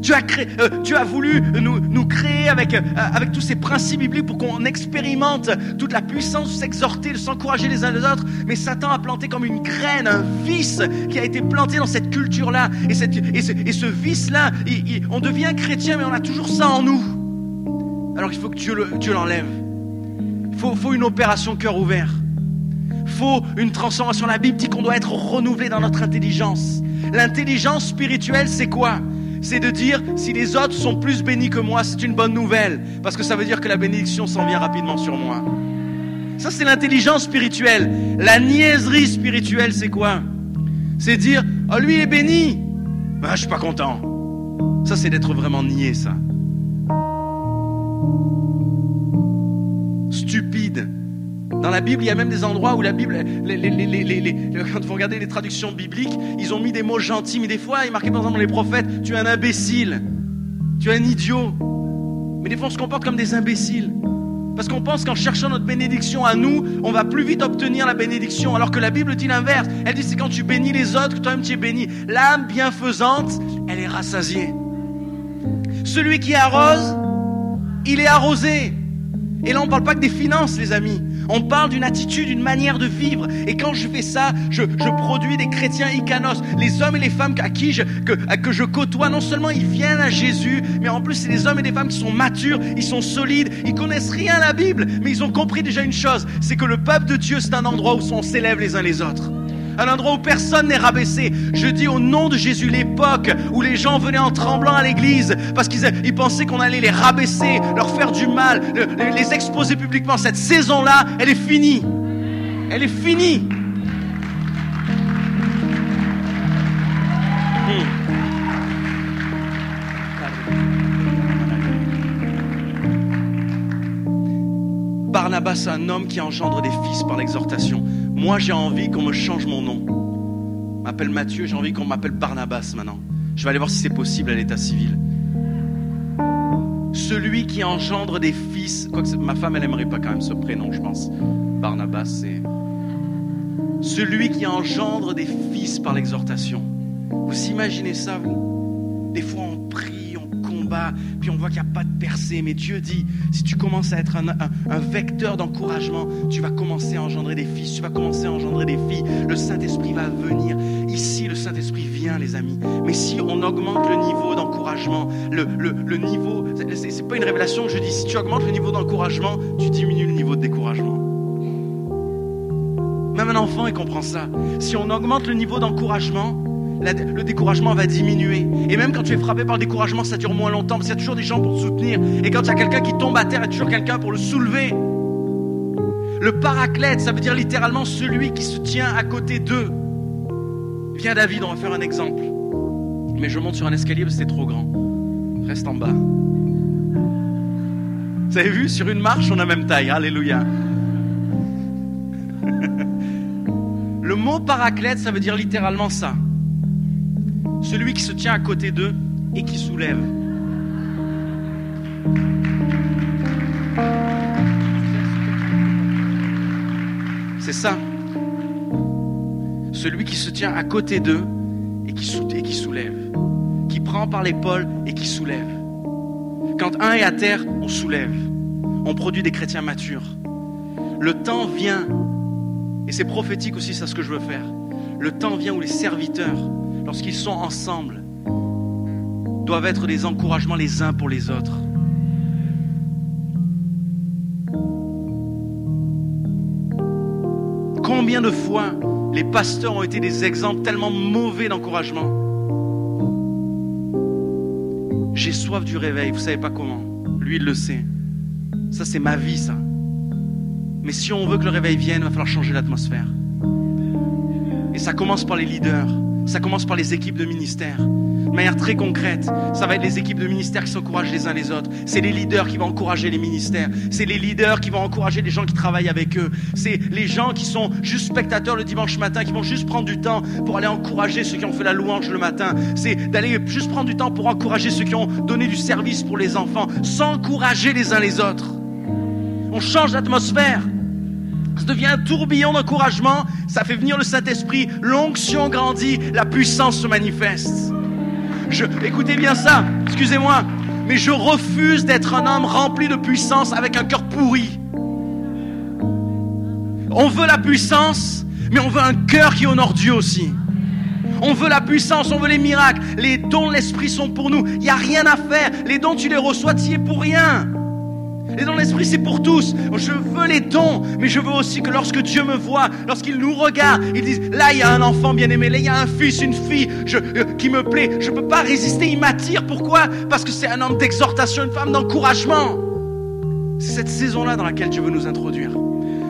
Dieu a, euh, voulu nous, créer avec, euh, avec tous ces principes bibliques pour qu'on expérimente toute la puissance de s'exhorter, de s'encourager les uns les autres. Mais Satan a planté comme une graine, un vice qui a été planté dans cette culture-là. Et, ce, vice-là, on devient chrétien, mais on a toujours ça en nous. alors il faut que Dieu, le, Dieu l'enlève. Il faut une opération cœur ouvert. Il faut une transformation. La Bible dit qu'on doit être renouvelé dans notre intelligence. L'intelligence spirituelle, c'est quoi? C'est de dire si les autres sont plus bénis que moi, c'est une bonne nouvelle. Parce que ça veut dire que la bénédiction s'en vient rapidement sur moi. Ça, c'est l'intelligence spirituelle. La niaiserie spirituelle, c'est quoi? C'est dire, oh, lui est béni. Ben, je suis pas content. Ça, c'est d'être vraiment niais, ça. Dans la Bible, il y a même des endroits où la Bible, quand vous regardez les traductions bibliques, ils ont mis des mots gentils, mais des fois, il marqué par exemple les prophètes, tu es un imbécile, tu es un idiot. Mais des fois, on se comporte comme des imbéciles. Parce qu'on pense qu'en cherchant notre bénédiction à nous, on va plus vite obtenir la bénédiction. Alors que la Bible dit l'inverse. Elle dit c'est quand tu bénis les autres que toi-même tu es béni. L'âme bienfaisante, elle est rassasiée. Celui qui arrose, il est arrosé. Et là, on ne parle pas que des finances, les amis. On parle d'une attitude, d'une manière de vivre. Et quand je fais ça, je, produis des chrétiens icanos. Les hommes et les femmes à qui je, que, je côtoie, non seulement ils viennent à Jésus, mais en plus, c'est des hommes et des femmes qui sont matures, ils sont solides, ils connaissent rien à la Bible, mais ils ont compris déjà une chose, c'est que le peuple de Dieu, c'est un endroit où on s'élève les uns les autres un endroit où personne n'est rabaissé. Je dis au nom de Jésus l'époque où les gens venaient en tremblant à l'église parce qu'ils pensaient qu'on allait les rabaisser, leur faire du mal, les exposer publiquement. Cette saison-là, elle est finie. Elle est finie. Hmm. Barnabas, un homme qui engendre des fils par l'exhortation. Moi, j'ai envie qu'on me change mon nom. Je m'appelle Mathieu, j'ai envie qu'on m'appelle Barnabas maintenant. Je vais aller voir si c'est possible à l'état civil. Celui qui engendre des fils, quoique ma femme, elle aimerait pas quand même ce prénom, je pense. Barnabas, c'est. Celui qui engendre des fils par l'exhortation. Vous imaginez ça, vous? Puis on voit qu'il n'y a pas de percée. Mais Dieu dit, si tu commences à être un, vecteur d'encouragement, tu vas commencer à engendrer des fils, tu vas commencer à engendrer des filles. Le Saint-Esprit va venir. Ici, le Saint-Esprit vient, les amis. Mais si on augmente le niveau d'encouragement, le, niveau, c'est pas une révélation que je dis, si tu augmentes le niveau d'encouragement, tu diminues le niveau de découragement. Même un enfant, il comprend ça. Si on augmente le niveau d'encouragement, le découragement va diminuer. Et même quand tu es frappé par le découragement, ça dure moins longtemps, parce qu'il y a toujours des gens pour te soutenir. Et quand il y a quelqu'un qui tombe à terre, il y a toujours quelqu'un pour le soulever. Le paraclète, ça veut dire littéralement celui qui se tient à côté d'eux. Viens David, on va faire un exemple. Mais je monte sur un escalier parce que c'est trop grand. Reste en bas. Vous avez vu, sur une marche, on a même taille. Alléluia. Le mot paraclète, ça veut dire littéralement ça celui qui se tient à côté d'eux et qui soulève. C'est ça. Celui qui se tient à côté d'eux et qui, soulève. Qui prend par l'épaule et qui soulève. Quand un est à terre, on soulève. On produit des chrétiens matures. Le temps vient, et c'est prophétique aussi, c'est ce que je veux faire. Le temps vient où les serviteurs lorsqu'ils sont ensemble, doivent être des encouragements les uns pour les autres. Combien de fois les pasteurs ont été des exemples tellement mauvais d'encouragement? J'ai soif du réveil, vous savez pas comment. Lui, il le sait. Ça, c'est ma vie, ça. Mais si on veut que le réveil vienne, il va falloir changer l'atmosphère. Et ça commence par les leaders. Ça commence par les équipes de ministère. De manière très concrète, ça va être les équipes de ministère qui s'encouragent les uns les autres. C'est les leaders qui vont encourager les ministères. C'est les leaders qui vont encourager les gens qui travaillent avec eux. C'est les gens qui sont juste spectateurs le dimanche matin, qui vont juste prendre du temps pour aller encourager ceux qui ont fait la louange le matin. C'est d'aller juste prendre du temps pour encourager ceux qui ont donné du service pour les enfants. S'encourager les uns les autres. On change d'atmosphère. Ça devient un tourbillon d'encouragement, ça fait venir le Saint-Esprit, l'onction grandit, la puissance se manifeste. Écoutez bien ça, excusez-moi, mais je refuse d'être un homme rempli de puissance avec un cœur pourri. On veut la puissance, mais on veut un cœur qui honore Dieu aussi. On veut la puissance, on veut les miracles. Les dons de l'Esprit sont pour nous. Il n'y a rien à faire. Les dons, tu les reçois, tu y es pour rien. Dons de l'esprit, c'est pour tous. Je veux les dons, mais je veux aussi que lorsque Dieu me voit, lorsqu'il nous regarde, il dise, là, il y a un enfant bien-aimé, là, il y a un fils, une fille euh, qui me plaît. Je ne peux pas résister, il m'attire. Pourquoi? Parce que c'est un homme d'exhortation, une femme d'encouragement. C'est cette saison-là dans laquelle Dieu veut nous introduire.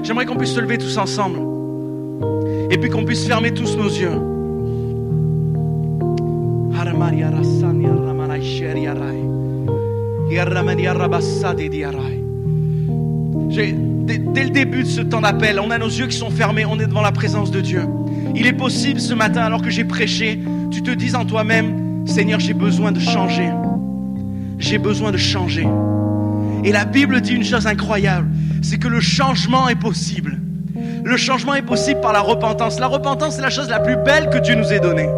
J'aimerais qu'on puisse se lever tous ensemble. Et puis qu'on puisse fermer tous nos yeux. Dès le début de ce temps d'appel, on a nos yeux qui sont fermés, on est devant la présence de Dieu. Il est possible ce matin, alors que j'ai prêché, tu te dises en toi-même, Seigneur, j'ai besoin de changer. J'ai besoin de changer. Et la Bible dit une chose incroyable, c'est que le changement est possible. Le changement est possible par la repentance. La repentance, c'est la chose la plus belle que Dieu nous ait donnée.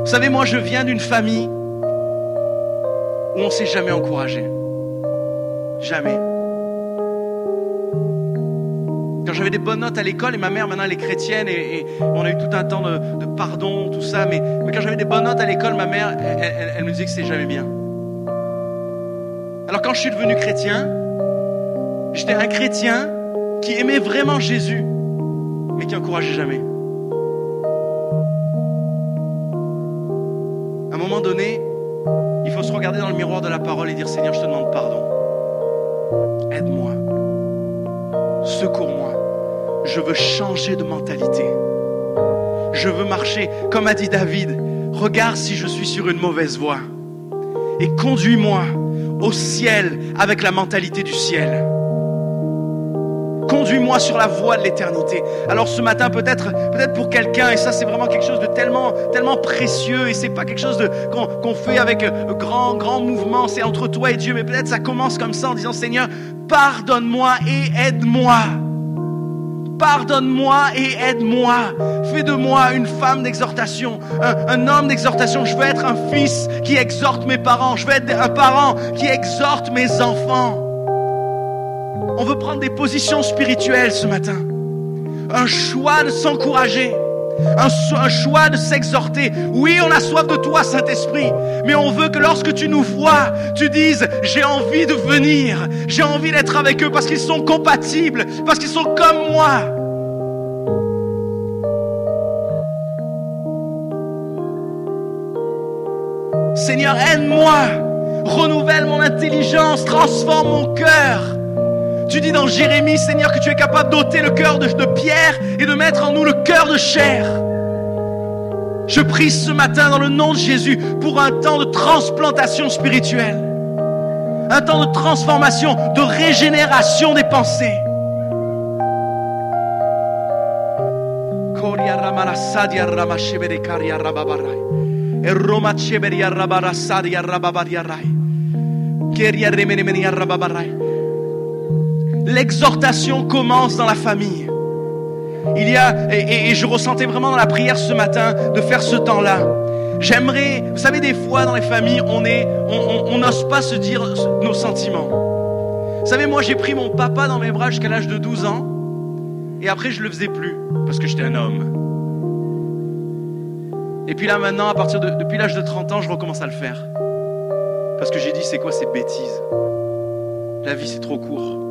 Vous savez, moi, je viens d'une famille on ne s'est jamais encouragé. Jamais. Quand j'avais des bonnes notes à l'école, et ma mère maintenant elle est chrétienne, et, on a eu tout un temps de, pardon, tout ça, mais, quand j'avais des bonnes notes à l'école, ma mère, elle, me disait que c'est jamais bien. Alors quand je suis devenu chrétien, j'étais un chrétien qui aimait vraiment Jésus, mais qui encourageait jamais. À un moment donné, regarder dans le miroir de la parole et dire Seigneur, je te demande pardon. Aide-moi. Secours-moi. Je veux changer de mentalité. Je veux marcher, comme a dit David, regarde si je suis sur une mauvaise voie. Et conduis-moi au ciel avec la mentalité du ciel. Conduis-moi sur la voie de l'éternité. Alors ce matin, peut-être, peut-être pour quelqu'un, et ça c'est vraiment quelque chose de tellement, tellement précieux, et c'est pas quelque chose qu'on, fait avec euh, grand, grand mouvement, c'est entre toi et Dieu, mais peut-être ça commence comme ça en disant Seigneur, pardonne-moi et aide-moi. Pardonne-moi et aide-moi. Fais de moi une femme d'exhortation, un, un, homme d'exhortation. Je veux être un fils qui exhorte mes parents. Je veux être un parent qui exhorte mes enfants. On veut prendre des positions spirituelles ce matin. Un choix de s'encourager. Un, choix de s'exhorter. Oui, on a soif de toi, Saint-Esprit, mais on veut que lorsque tu nous vois, tu dises, j'ai envie de venir, j'ai envie d'être avec eux parce qu'ils sont compatibles, parce qu'ils sont comme moi. Seigneur, aide-moi, renouvelle mon intelligence, transforme mon cœur. Tu dis dans Jérémie, Seigneur, que tu es capable d'ôter le cœur de, pierre et de mettre en nous le cœur de chair. Je prie ce matin dans le nom de Jésus pour un temps de transplantation spirituelle, un temps de transformation, de régénération des pensées. L'exhortation commence dans la famille. Il y a, et, je ressentais vraiment dans la prière ce matin de faire ce temps-là. J'aimerais, vous savez, des fois dans les familles, on on n'ose pas se dire nos sentiments. Vous savez, moi j'ai pris mon papa dans mes bras jusqu'à l'âge de 12 ans, et après je le faisais plus, parce que j'étais un homme. Et puis là maintenant, à partir de, depuis l'âge de 30 ans, je recommence à le faire. Parce que j'ai dit, c'est quoi ces bêtises? La vie c'est trop court.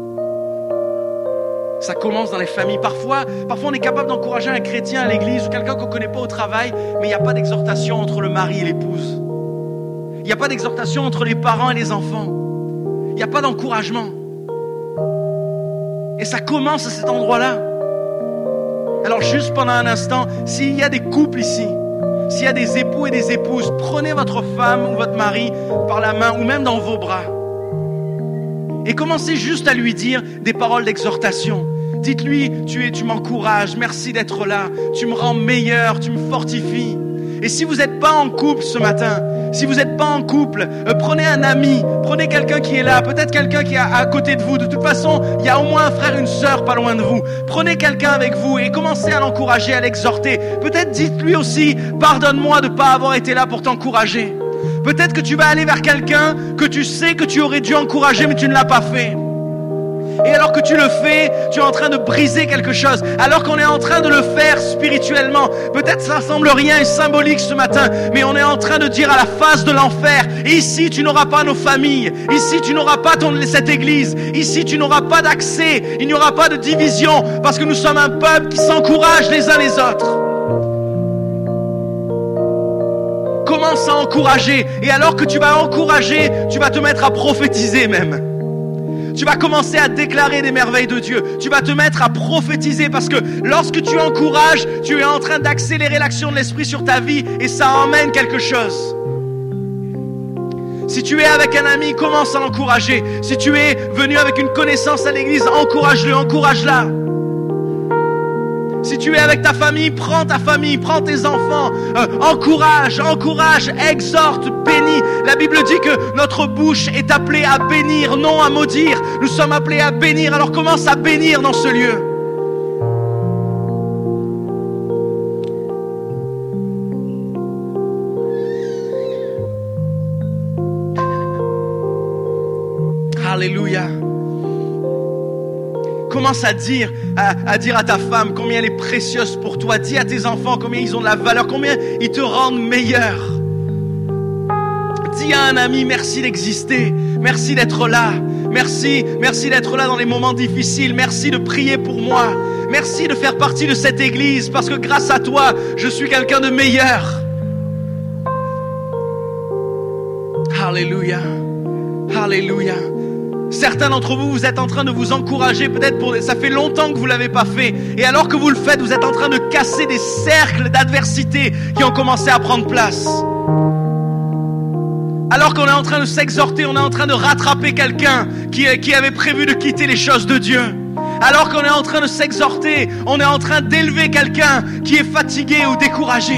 Ça commence dans les familles. Parfois, parfois on est capable d'encourager un chrétien à l'église ou quelqu'un qu'on ne connaît pas au travail, mais il n'y a pas d'exhortation entre le mari et l'épouse. Il n'y a pas d'exhortation entre les parents et les enfants. Il n'y a pas d'encouragement. Et ça commence à cet endroit-là. Alors juste pendant un instant, s'il y a des couples ici, s'il y a des époux et des épouses, prenez votre femme ou votre mari par la main ou même dans vos bras. Et commencez juste à lui dire des paroles d'exhortation. Dites-lui, tu, es, tu m'encourages, merci d'être là, tu me rends meilleur, tu me fortifies. Et si vous n'êtes pas en couple ce matin, si vous n'êtes pas en couple, euh, prenez un ami, prenez quelqu'un qui est là, peut-être quelqu'un qui est à, côté de vous. De toute façon, il y a au moins un frère, une sœur pas loin de vous. Prenez quelqu'un avec vous et commencez à l'encourager, à l'exhorter. Peut-être dites-lui aussi, pardonne-moi de ne pas avoir été là pour t'encourager. Peut-être que tu vas aller vers quelqu'un que tu sais que tu aurais dû encourager, mais tu ne l'as pas fait. Et alors que tu le fais, tu es en train de briser quelque chose. Alors qu'on est en train de le faire spirituellement. Peut-être ça semble rien et symbolique ce matin, mais on est en train de dire à la face de l'enfer, ici tu n'auras pas nos familles, ici tu n'auras pas cette église, ici tu n'auras pas d'accès, il n'y aura pas de division, parce que nous sommes un peuple qui s'encourage les uns les autres. Commence à encourager, et alors que tu vas encourager, tu vas te mettre à prophétiser même. Tu vas commencer à déclarer des merveilles de Dieu. Tu vas te mettre à prophétiser parce que lorsque tu encourages, tu es en train d'accélérer l'action de l'Esprit sur ta vie et ça emmène quelque chose. Si tu es avec un ami, commence à l'encourager. Si tu es venu avec une connaissance à l'église, encourage-le, encourage-la. Si tu es avec ta famille, prends ta famille, prends tes enfants, euh, encourage, encourage, exhorte, bénis. La Bible dit que notre bouche est appelée à bénir, non à maudire. Nous sommes appelés à bénir, alors commence à bénir dans ce lieu. À dire, à, dire à ta femme combien elle est précieuse pour toi. Dis à tes enfants combien ils ont de la valeur, combien ils te rendent meilleur. Dis à un ami merci d'exister, merci d'être là, merci, merci d'être là dans les moments difficiles, merci de prier pour moi, merci de faire partie de cette église parce que grâce à toi, je suis quelqu'un de meilleur. Alléluia, Alléluia. Certains d'entre vous, vous êtes en train de vous encourager, peut-être pour ça fait longtemps que vous l'avez pas fait, et alors que vous le faites, vous êtes en train de casser des cercles d'adversité qui ont commencé à prendre place. Alors qu'on est en train de s'exhorter, on est en train de rattraper quelqu'un qui, qui avait prévu de quitter les choses de Dieu. Alors qu'on est en train de s'exhorter, on est en train d'élever quelqu'un qui est fatigué ou découragé.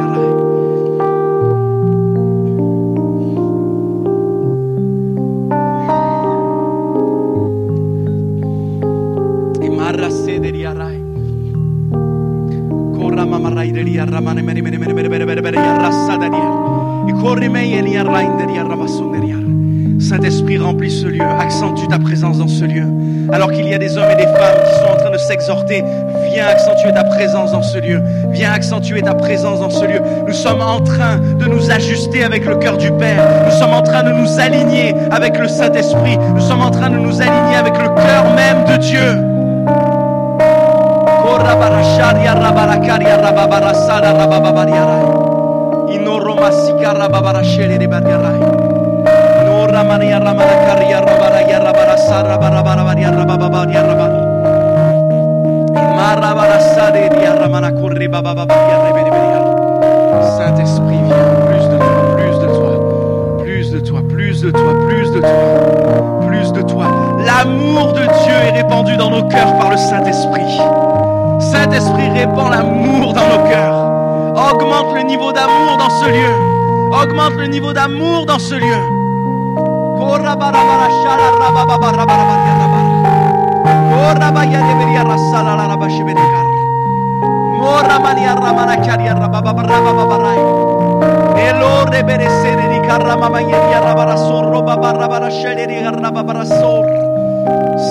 Saint-Esprit, remplis ce lieu, accentue ta présence dans ce lieu. Alors qu'il y a des hommes et des femmes qui sont en train de s'exhorter, viens accentuer ta présence dans ce lieu. Viens accentuer ta présence dans ce lieu. Nous sommes en train de nous ajuster avec le cœur du Père. Nous sommes en train de nous aligner avec le Saint-Esprit. Nous sommes en train de nous aligner avec le cœur même de Dieu. Saint-Esprit, viens, plus de toi, plus de toi, plus de toi, plus de toi, plus de toi, plus de toi. L'amour de Dieu est répandu dans nos cœurs par le Saint-Esprit. Saint-Esprit répand l'amour dans nos cœurs. Augmente le niveau d'amour dans ce lieu. Augmente le niveau d'amour dans ce lieu.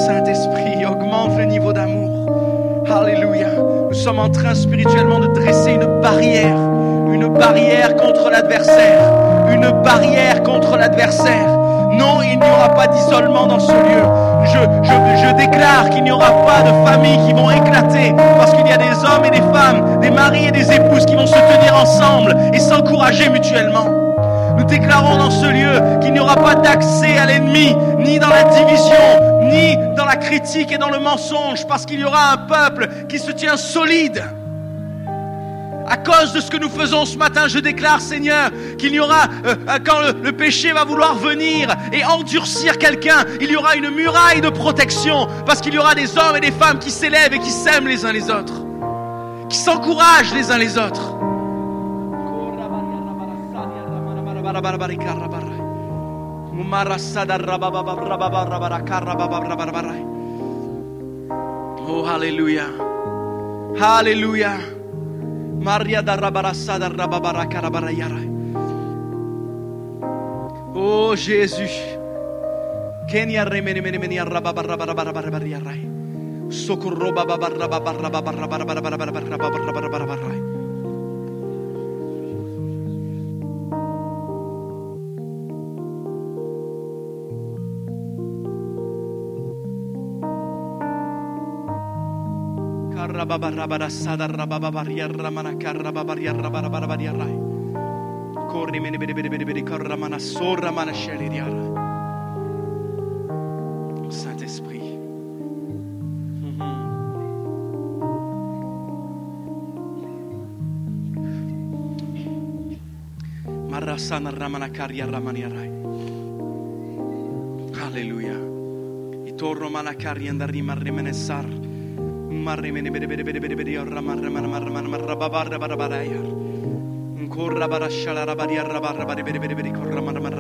Saint-Esprit, augmente le niveau d'amour. Alléluia. Nous sommes en train spirituellement de dresser une barrière, une barrière contre l'adversaire, une barrière contre l'adversaire. Non, il n'y aura pas d'isolement dans ce lieu. Je, je, je déclare qu'il n'y aura pas de familles qui vont éclater parce qu'il y a des hommes et des femmes, des maris et des épouses qui vont se tenir ensemble et s'encourager mutuellement. Nous déclarons dans ce lieu qu'il n'y aura pas d'accès à l'ennemi, ni dans la division, ni dans la critique et dans le mensonge, parce qu'il y aura un peuple qui se tient solide. À cause de ce que nous faisons ce matin, je déclare, Seigneur, qu'il y aura, euh, euh, quand le, le péché va vouloir venir et endurcir quelqu'un, il y aura une muraille de protection, parce qu'il y aura des hommes et des femmes qui s'élèvent et qui s'aiment les uns les autres, qui s'encouragent les uns les autres. Oh, Alléluia. Alléluia. Maria da rabarassa da rababara karabarayara. Oh Jésus. Kenya remene mene mene rababara rababara rababara. Socorro bababara Corri mene bene bene bene bene corra mana sorra. Saint Esprit. Marra sana ramana caria ramani arai. Alleluia. Itorro. Corra barasciala rabaria rabarra bari bere bere bere corra marra mar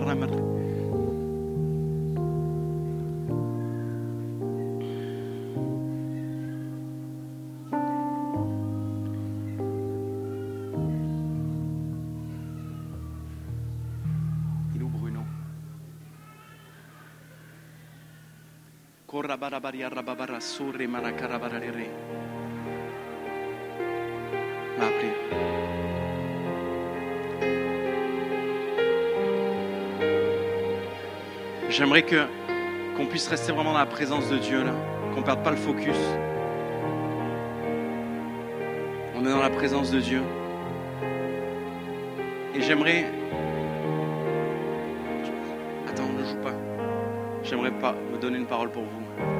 J'aimerais que qu'on puisse rester vraiment dans la présence de Dieu là, qu'on perde pas le focus. On est dans la présence de Dieu. Et j'aimerais Attends, ne joue pas. J'aimerais pas me donner une parole pour vous.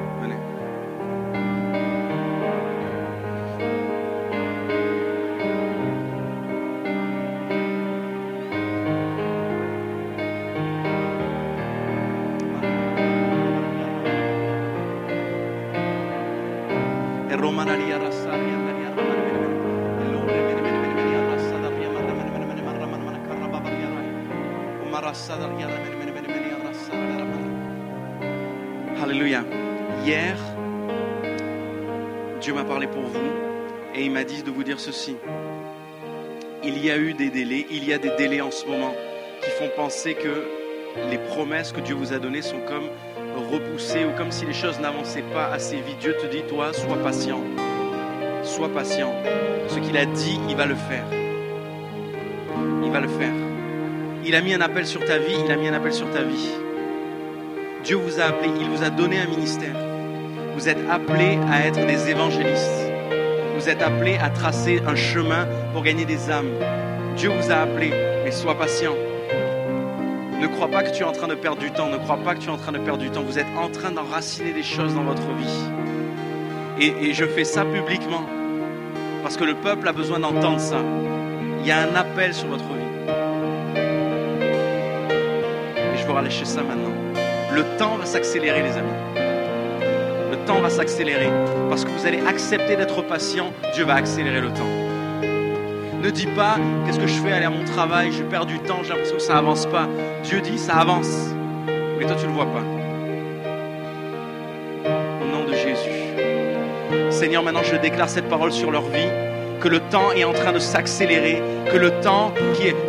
de vous dire ceci. Il y a eu des délais, il y a des délais en ce moment qui font penser que les promesses que Dieu vous a données sont comme repoussées ou comme si les choses n'avançaient pas assez vite. Dieu te dit, toi, sois patient. Sois patient. Ce qu'il a dit, il va le faire. Il va le faire. Il a mis un appel sur ta vie, il a mis un appel sur ta vie. Dieu vous a appelé, il vous a donné un ministère. Vous êtes appelés à être des évangélistes. Vous êtes appelés à tracer un chemin pour gagner des âmes. Dieu vous a appelé, mais sois patient. Ne crois pas que tu es en train de perdre du temps. Ne crois pas que tu es en train de perdre du temps. Vous êtes en train d'enraciner des choses dans votre vie. Et, je fais ça publiquement. Parce que le peuple a besoin d'entendre ça. Il y a un appel sur votre vie. Et je veux relâcher ça maintenant. Le temps va s'accélérer, les amis. Va s'accélérer. Parce que vous allez accepter d'être patient. Dieu va accélérer le temps. Ne dis pas, qu'est-ce que je fais aller à mon travail, je perds du temps, j'ai l'impression que ça avance pas. Dieu dit, ça avance. Mais toi, tu le vois pas. Au nom de Jésus. Seigneur, maintenant, je déclare cette parole sur leur vie. Que le temps est en train de s'accélérer, que le temps,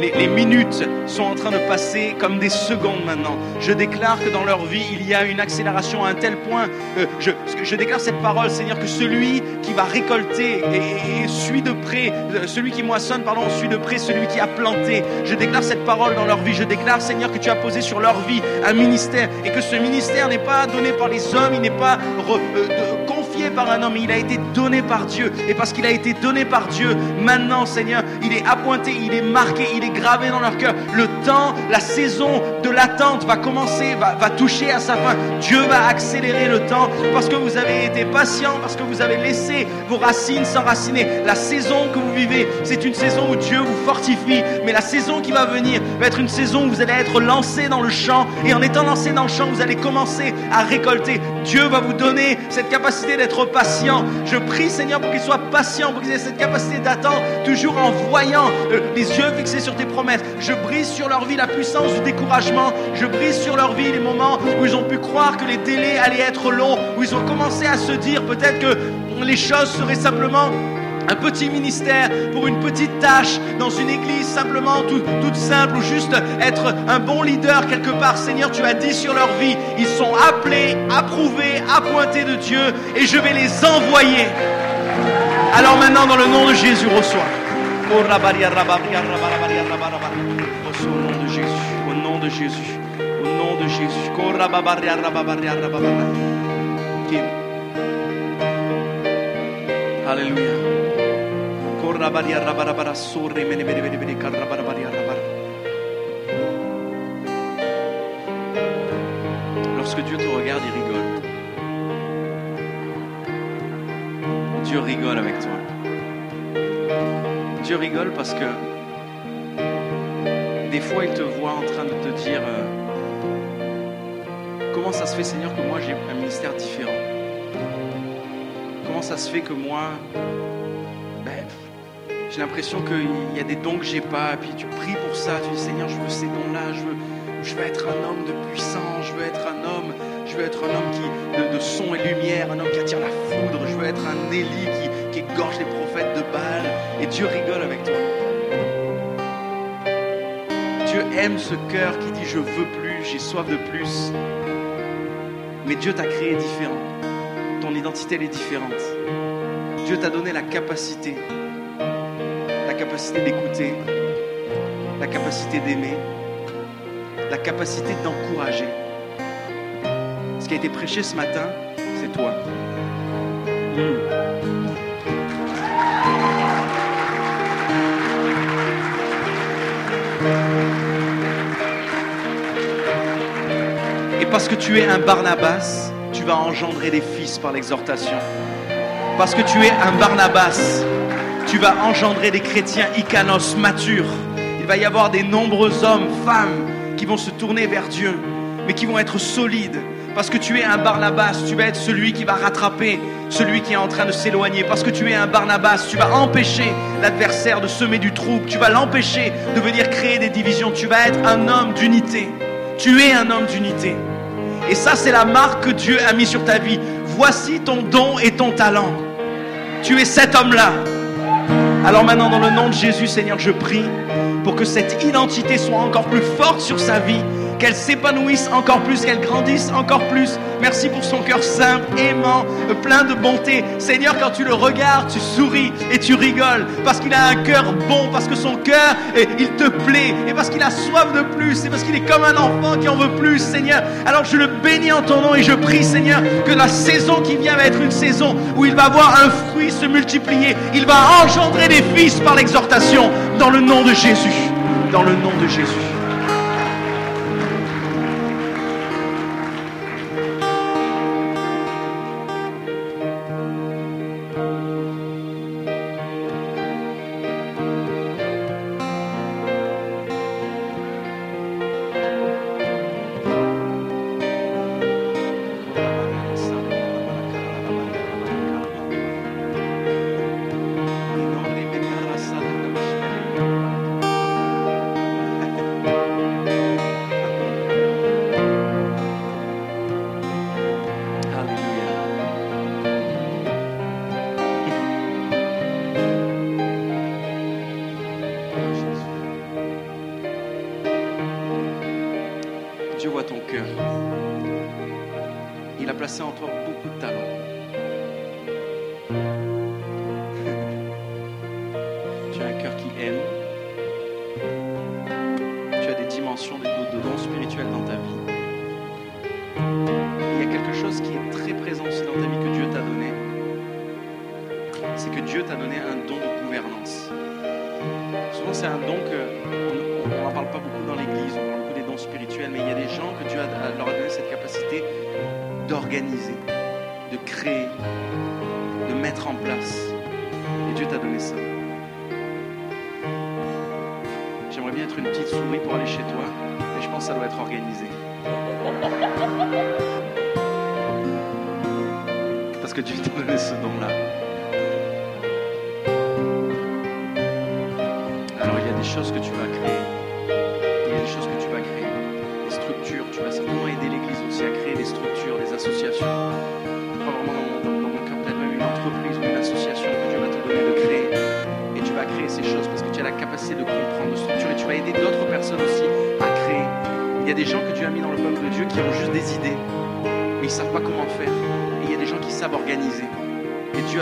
les, minutes sont en train de passer comme des secondes maintenant. Je déclare que dans leur vie, il y a une accélération à un tel point. euh, je, déclare cette parole, Seigneur, que celui qui va récolter et, suit de près, euh, celui qui moissonne, pardon, suit de près celui qui a planté. Je déclare cette parole dans leur vie. Je déclare, Seigneur, que tu as posé sur leur vie un ministère et que ce ministère n'est pas donné par les hommes, il n'est pas euh, par un homme, il a été donné par Dieu. Et parce qu'il a été donné par Dieu, maintenant, Seigneur, il est appointé, il est marqué, il est gravé dans leur cœur. Le temps, la saison de l'attente va commencer, va, va toucher à sa fin. Dieu va accélérer le temps parce que vous avez été patient, parce que vous avez laissé vos racines s'enraciner. La saison que vous vivez, c'est une saison où Dieu vous fortifie. Mais la saison qui va venir va être une saison où vous allez être lancé dans le champ. Et en étant lancé dans le champ, vous allez commencer à récolter. Dieu va vous donner cette capacité d'être patient. Je prie, Seigneur, pour qu'il soit patient, pour qu'ils aient cette capacité d'attendre, toujours en voyant euh, les yeux fixés sur tes promesses. Je brise sur leur vie la puissance du découragement. Je brise sur leur vie les moments où ils ont pu croire que les délais allaient être longs, où ils ont commencé à se dire peut-être que les choses seraient simplement un petit ministère pour une petite tâche dans une église simplement tout- toute simple ou juste être un bon leader quelque part. Seigneur, tu as dit sur leur vie, ils sont appelés, approuvés, appointés de Dieu et je vais les envoyer. Alors maintenant, dans le nom de Jésus, reçois. Au nom de Jésus, au nom de Jésus, au nom de Jésus. Ok. Alléluia. Lorsque Dieu te regarde, il rigole. Dieu rigole avec toi. Dieu rigole parce que des fois il te voit en train de te dire euh, comment ça se fait Seigneur que moi j'ai un ministère différent? Comment ça se fait que moi j'ai l'impression qu'il y a des dons que j'ai pas, et puis tu pries pour ça, tu dis Seigneur, je veux ces dons-là, je veux, je veux être un homme de puissance, je veux être un homme, je veux être un homme qui, de, son et lumière, un homme qui attire la foudre, je veux être un Élie qui, qui égorge les prophètes de Baal, et Dieu rigole avec toi. Dieu aime ce cœur qui dit je veux plus, j'ai soif de plus. Mais Dieu t'a créé différent. Ton identité elle est différente. Dieu t'a donné la capacité, capacité d'écouter, la capacité d'aimer, la capacité d'encourager. Ce qui a été prêché ce matin, c'est toi. Et parce que tu es un Barnabas, tu vas engendrer des fils par l'exhortation. Parce que tu es un Barnabas, tu vas engendrer des chrétiens icanos matures. Il va y avoir des nombreux hommes, femmes qui vont se tourner vers Dieu, mais qui vont être solides. Parce que tu es un Barnabas, tu vas être celui qui va rattraper celui qui est en train de s'éloigner. Parce que tu es un Barnabas, tu vas empêcher l'adversaire de semer du trouble. Tu vas l'empêcher de venir créer des divisions. Tu vas être un homme d'unité. Tu es un homme d'unité. Et ça, c'est la marque que Dieu a mis sur ta vie. Voici ton don et ton talent. Tu es cet homme-là. Alors maintenant, dans le nom de Jésus, Seigneur, je prie pour que cette identité soit encore plus forte sur sa vie, qu'elle s'épanouisse encore plus, qu'elle grandisse encore plus. Merci pour son cœur simple, aimant, plein de bonté. Seigneur, quand tu le regardes, tu souris et tu rigoles parce qu'il a un cœur bon, parce que son cœur, il te plaît et parce qu'il a soif de plus et parce qu'il est comme un enfant qui en veut plus, Seigneur. Alors je le bénis en ton nom et je prie, Seigneur, que la saison qui vient va être une saison où il va voir un fruit se multiplier. Il va engendrer des fils par l'exhortation dans le nom de Jésus. Dans le nom de Jésus.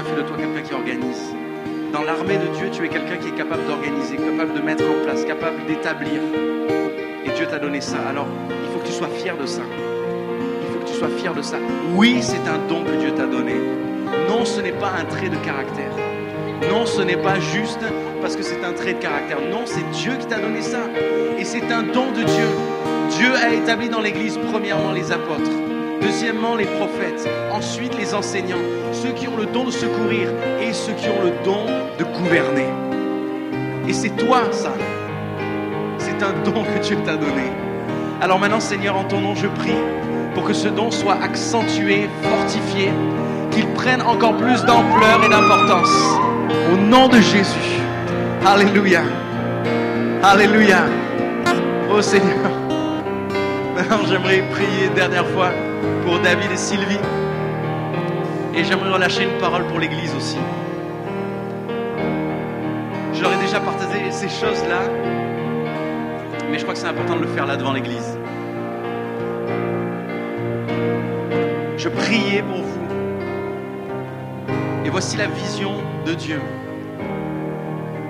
A fait de toi quelqu'un qui organise. Dans l'armée de Dieu, tu es quelqu'un qui est capable d'organiser, capable de mettre en place, capable d'établir. Et Dieu t'a donné ça. Alors, il faut que tu sois fier de ça. Il faut que tu sois fier de ça. Oui, c'est un don que Dieu t'a donné. Non, ce n'est pas un trait de caractère. Non, ce n'est pas juste parce que c'est un trait de caractère. Non, c'est Dieu qui t'a donné ça. Et c'est un don de Dieu. Dieu a établi dans l'Église, premièrement, les apôtres. Deuxièmement, les prophètes. Ensuite, les enseignants. Ceux qui ont le don de secourir et ceux qui ont le don de gouverner. Et c'est toi, ça. C'est un don que Dieu t'a donné. Alors maintenant, Seigneur, en ton nom, je prie pour que ce don soit accentué, fortifié, qu'il prenne encore plus d'ampleur et d'importance. Au nom de Jésus. Alléluia. Alléluia. Oh Seigneur. Maintenant, j'aimerais prier une dernière fois pour David et Sylvie. Et j'aimerais relâcher une parole pour l'Église aussi. Je leur ai déjà partagé ces choses-là, mais je crois que c'est important de le faire là devant l'Église. Je priais pour vous. Et voici la vision de Dieu.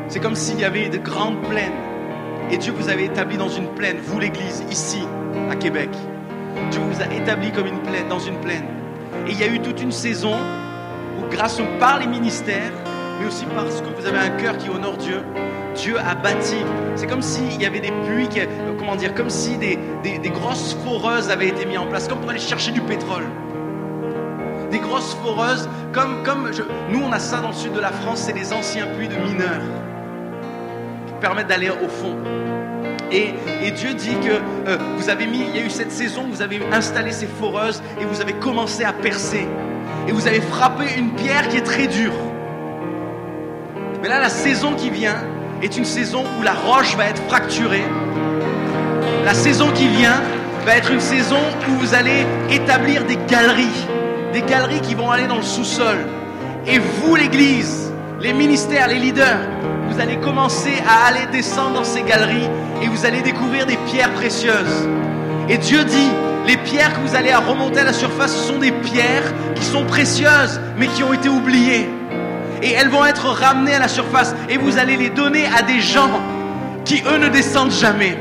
C'est comme s'il y avait de grandes plaines. Et Dieu vous avait établi dans une plaine, vous l'Église, ici, à Québec. Dieu vous a établi comme une plaine, dans une plaine. Et il y a eu toute une saison où, grâce par les ministères, mais aussi parce que vous avez un cœur qui honore Dieu, Dieu a bâti. C'est comme s'il y avait des puits, qui, comment dire, comme si des, grosses foreuses avaient été mises en place, comme pour aller chercher du pétrole des grosses foreuses, comme, comme nous on a ça dans le sud de la France, c'est des anciens puits de mineurs qui permettent d'aller au fond. Et, Dieu dit que euh, vous avez mis, il y a eu cette saison, vous avez installé ces foreuses et vous avez commencé à percer. Et vous avez frappé une pierre qui est très dure. Mais là, la saison qui vient est une saison où la roche va être fracturée. La saison qui vient va être une saison où vous allez établir des galeries des galeries qui vont aller dans le sous-sol. Et vous, l'Église, les ministères, les leaders, vous allez commencer à aller descendre dans ces galeries et vous allez découvrir des pierres précieuses. Et Dieu dit, les pierres que vous allez remonter à la surface, ce sont des pierres qui sont précieuses, mais qui ont été oubliées. Et elles vont être ramenées à la surface et vous allez les donner à des gens qui, eux, ne descendent jamais.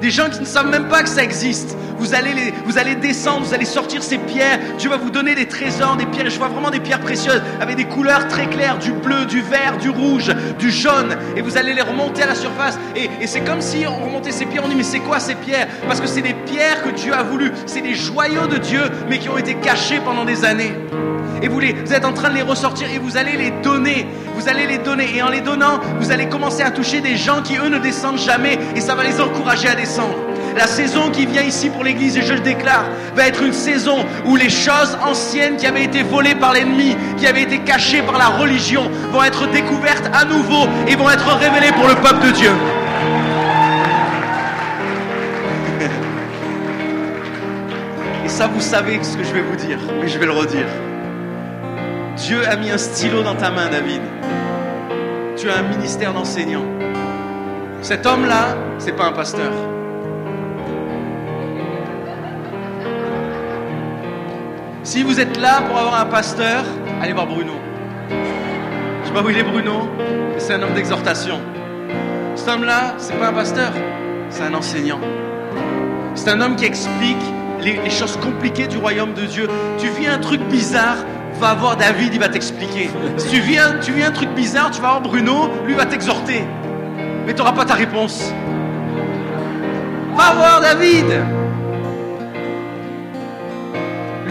Des gens qui ne savent même pas que ça existe. Vous allez, les, vous allez descendre, vous allez sortir ces pierres. Dieu va vous donner des trésors, des pierres. Je vois vraiment des pierres précieuses avec des couleurs très claires, du bleu, du vert, du rouge, du jaune. Et vous allez les remonter à la surface. Et, c'est comme si on remontait ces pierres. On dit mais c'est quoi ces pierres? Parce que c'est des pierres que Dieu a voulu. C'est des joyaux de Dieu, mais qui ont été cachés pendant des années. Et vous, vous êtes en train de les ressortir et vous allez les donner. Vous allez les donner. Et en les donnant, vous allez commencer à toucher des gens qui, eux, ne descendent jamais. Et ça va les encourager à descendre. La saison qui vient ici pour l'Église, et je le déclare, va être une saison où les choses anciennes qui avaient été volées par l'ennemi, qui avaient été cachées par la religion, vont être découvertes à nouveau et vont être révélées pour le peuple de Dieu. Et ça, vous savez ce que je vais vous dire, mais je vais le redire. Dieu a mis un stylo dans ta main, David. Tu as un ministère d'enseignant. Cet homme-là, c'est pas un pasteur. Si vous êtes là pour avoir un pasteur, allez voir Bruno. Je sais pas où il est Bruno, c'est un homme d'exhortation. Cet homme-là, c'est pas un pasteur, c'est un enseignant. C'est un homme qui explique les, choses compliquées du royaume de Dieu. Tu vis un truc bizarre, vas voir David, il va t'expliquer. Si tu viens, tu viens un truc bizarre, tu vas voir Bruno, lui va t'exhorter. Mais tu n'auras pas ta réponse. Va voir David.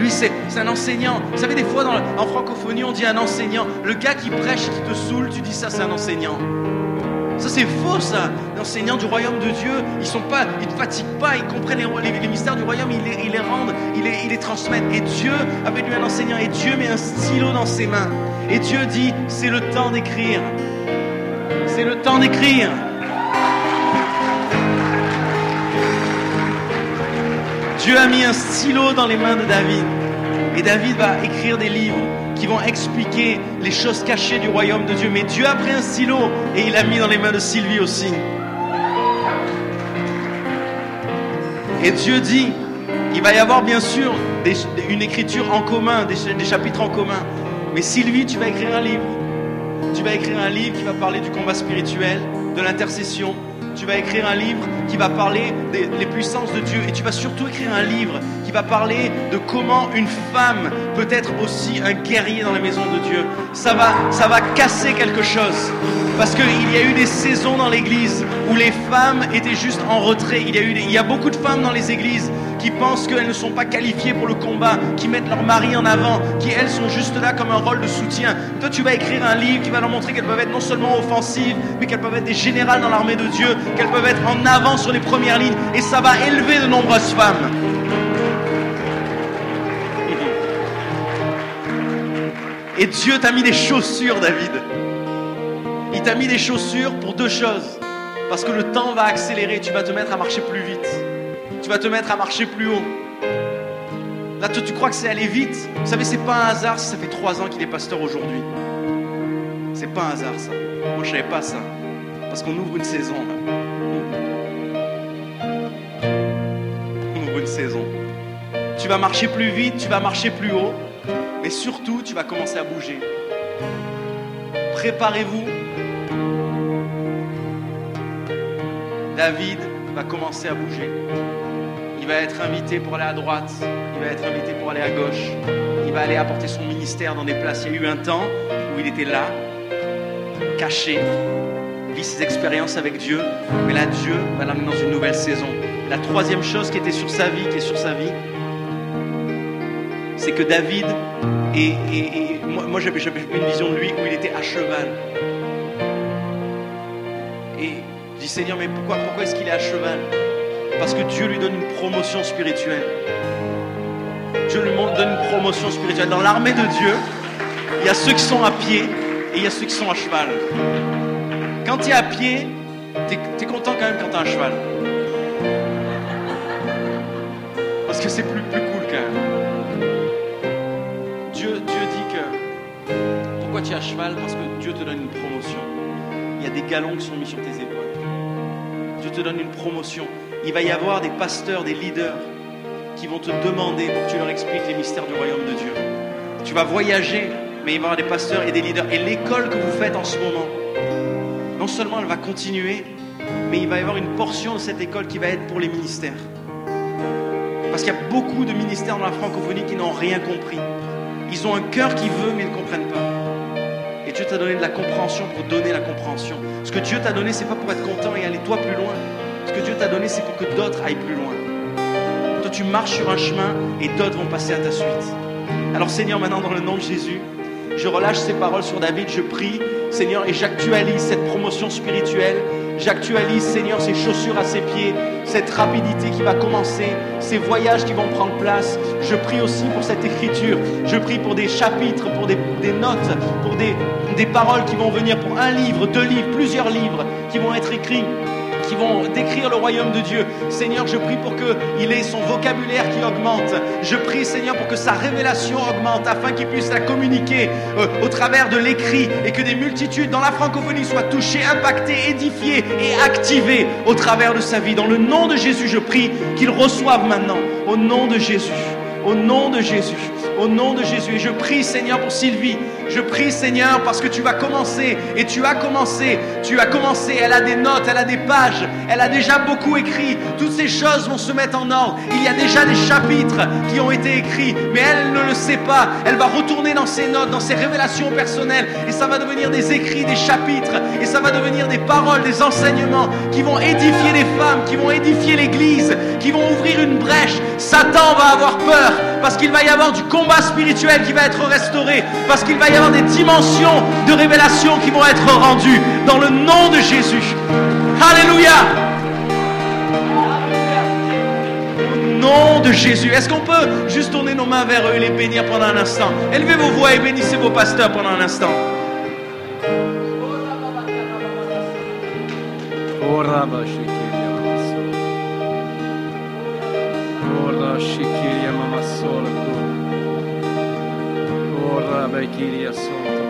Lui, c'est un enseignant. Vous savez, des fois, en francophonie, on dit un enseignant. Le gars qui prêche, qui te saoule, tu dis ça, c'est un enseignant. Ça, c'est faux, ça. L'enseignant du royaume de Dieu, ils sont pas, ils ne fatiguent pas, ils comprennent les, mystères du royaume, ils les, rendent, ils les, ils les transmettent. Et Dieu avait lui un enseignant, et Dieu met un stylo dans ses mains. Et Dieu dit, c'est le temps d'écrire. C'est le temps d'écrire. Dieu a mis un stylo dans les mains de David. Et David va écrire des livres qui vont expliquer les choses cachées du royaume de Dieu. Mais Dieu a pris un stylo et il l'a mis dans les mains de Sylvie aussi. Et Dieu dit, il va y avoir bien sûr une écriture en commun, des, des chapitres en commun. Mais Sylvie, tu vas écrire un livre. Tu vas écrire un livre qui va parler du combat spirituel, de l'intercession, tu vas écrire un livre qui va parler des puissances de Dieu. Et tu vas surtout écrire un livre qui va parler de comment une femme peut être aussi un guerrier dans la maison de Dieu. Ça va, ça va casser quelque chose. Parce qu'il y a eu des saisons dans l'église où les femmes étaient juste en retrait. Il y a, eu il y a beaucoup de femmes dans les églises qui pensent qu'elles ne sont pas qualifiées pour le combat, qui mettent leur mari en avant, qui elles sont juste là comme un rôle de soutien. Toi, tu vas écrire un livre qui va leur montrer qu'elles peuvent être non seulement offensives, mais qu'elles peuvent être des générales dans l'armée de Dieu, qu'elles peuvent être en avant sur les premières lignes, et ça va élever de nombreuses femmes. Et Dieu t'a mis des chaussures, David. Il t'a mis des chaussures pour deux choses. Parce que le temps va accélérer, tu vas te mettre à marcher plus vite. Tu vas te mettre à marcher plus haut. Là, tu crois que c'est aller vite? Vous savez, c'est pas un hasard si ça fait trois ans qu'il est pasteur aujourd'hui. C'est pas un hasard, ça. Moi, je savais pas ça. Parce qu'on ouvre une saison, On ouvre une saison. Tu vas marcher plus vite, tu vas marcher plus haut. Mais surtout, tu vas commencer à bouger. Préparez-vous. David va commencer à bouger. Il va être invité pour aller à droite. Il va être invité pour aller à gauche. Il va aller apporter son ministère dans des places. Il y a eu un temps où il était là, caché, vit ses expériences avec Dieu. Mais là, Dieu va l'amener dans une nouvelle saison. La troisième chose qui était sur sa vie, qui est sur sa vie, c'est que David, et, moi, j'avais une vision de lui où il était à cheval. Et je dis Seigneur, mais pourquoi, pourquoi est-ce qu'il est à cheval? Parce que Dieu lui donne une promotion spirituelle. Dieu lui donne une promotion spirituelle. Dans l'armée de Dieu, il y a ceux qui sont à pied et il y a ceux qui sont à cheval. Quand tu es à pied, tu es, content quand même quand tu es à cheval. Parce que c'est plus, cool quand même. tu es à cheval? Parce que Dieu te donne une promotion. Il y a des galons qui sont mis sur tes épaules. Te donne une promotion. Il va y avoir des pasteurs, des leaders qui vont te demander pour que tu leur expliques les mystères du royaume de Dieu. Tu vas voyager, mais il va y avoir des pasteurs et des leaders. Et l'école que vous faites en ce moment, non seulement elle va continuer, mais il va y avoir une portion de cette école qui va être pour les ministères. Parce qu'il y a beaucoup de ministères dans la francophonie qui n'ont rien compris. Ils ont un cœur qui veut, mais ils ne comprennent pas. Dieu t'a donné de la compréhension pour donner la compréhension. Ce que Dieu t'a donné, c'est pas pour être content et aller toi plus loin. Ce que Dieu t'a donné, c'est pour que d'autres aillent plus loin. Toi, tu marches sur un chemin et d'autres vont passer à ta suite. Alors Seigneur, maintenant, dans le nom de Jésus, je relâche ces paroles sur David, je prie, Seigneur, et j'actualise cette promotion spirituelle. J'actualise, Seigneur, ces chaussures à ses pieds, cette rapidité qui va commencer, ces voyages qui vont prendre place. Je prie aussi pour cette écriture. Je prie pour des chapitres, pour des, notes, pour des, des paroles qui vont venir, pour un livre, deux livres, plusieurs livres qui vont être écrits qui vont décrire le royaume de Dieu. Seigneur, je prie pour qu'il ait son vocabulaire qui augmente. Je prie, Seigneur, pour que sa révélation augmente afin qu'il puisse la communiquer euh, au travers de l'écrit et que des multitudes dans la francophonie soient touchées, impactées, édifiées et activées au travers de sa vie. Dans le nom de Jésus, je prie qu'il reçoive maintenant, au nom de Jésus, au nom de Jésus, au nom de Jésus. Et je prie, Seigneur, pour Sylvie. Je prie, Seigneur, parce que tu vas commencer et tu as commencé. Tu as commencé. Elle a des notes, elle a des pages, elle a déjà beaucoup écrit. Toutes ces choses vont se mettre en ordre. Il y a déjà des chapitres qui ont été écrits, mais elle ne le sait pas. Elle va retourner dans ses notes, dans ses révélations personnelles, et ça va devenir des écrits, des chapitres, et ça va devenir des paroles, des enseignements qui vont édifier les femmes, qui vont édifier l'Église, qui vont ouvrir une brèche. Satan va avoir peur parce qu'il va y avoir du combat spirituel qui va être restauré, parce qu'il va y avoir des dimensions de révélation qui vont être rendues dans le nom de Jésus. Alléluia. Au nom de Jésus. Est-ce qu'on peut juste tourner nos mains vers eux et les bénir pendant un instant? Élevez vos voix et bénissez vos pasteurs pendant un instant. Ora Shikiria Mamassola. Ora, Bekiria Sola.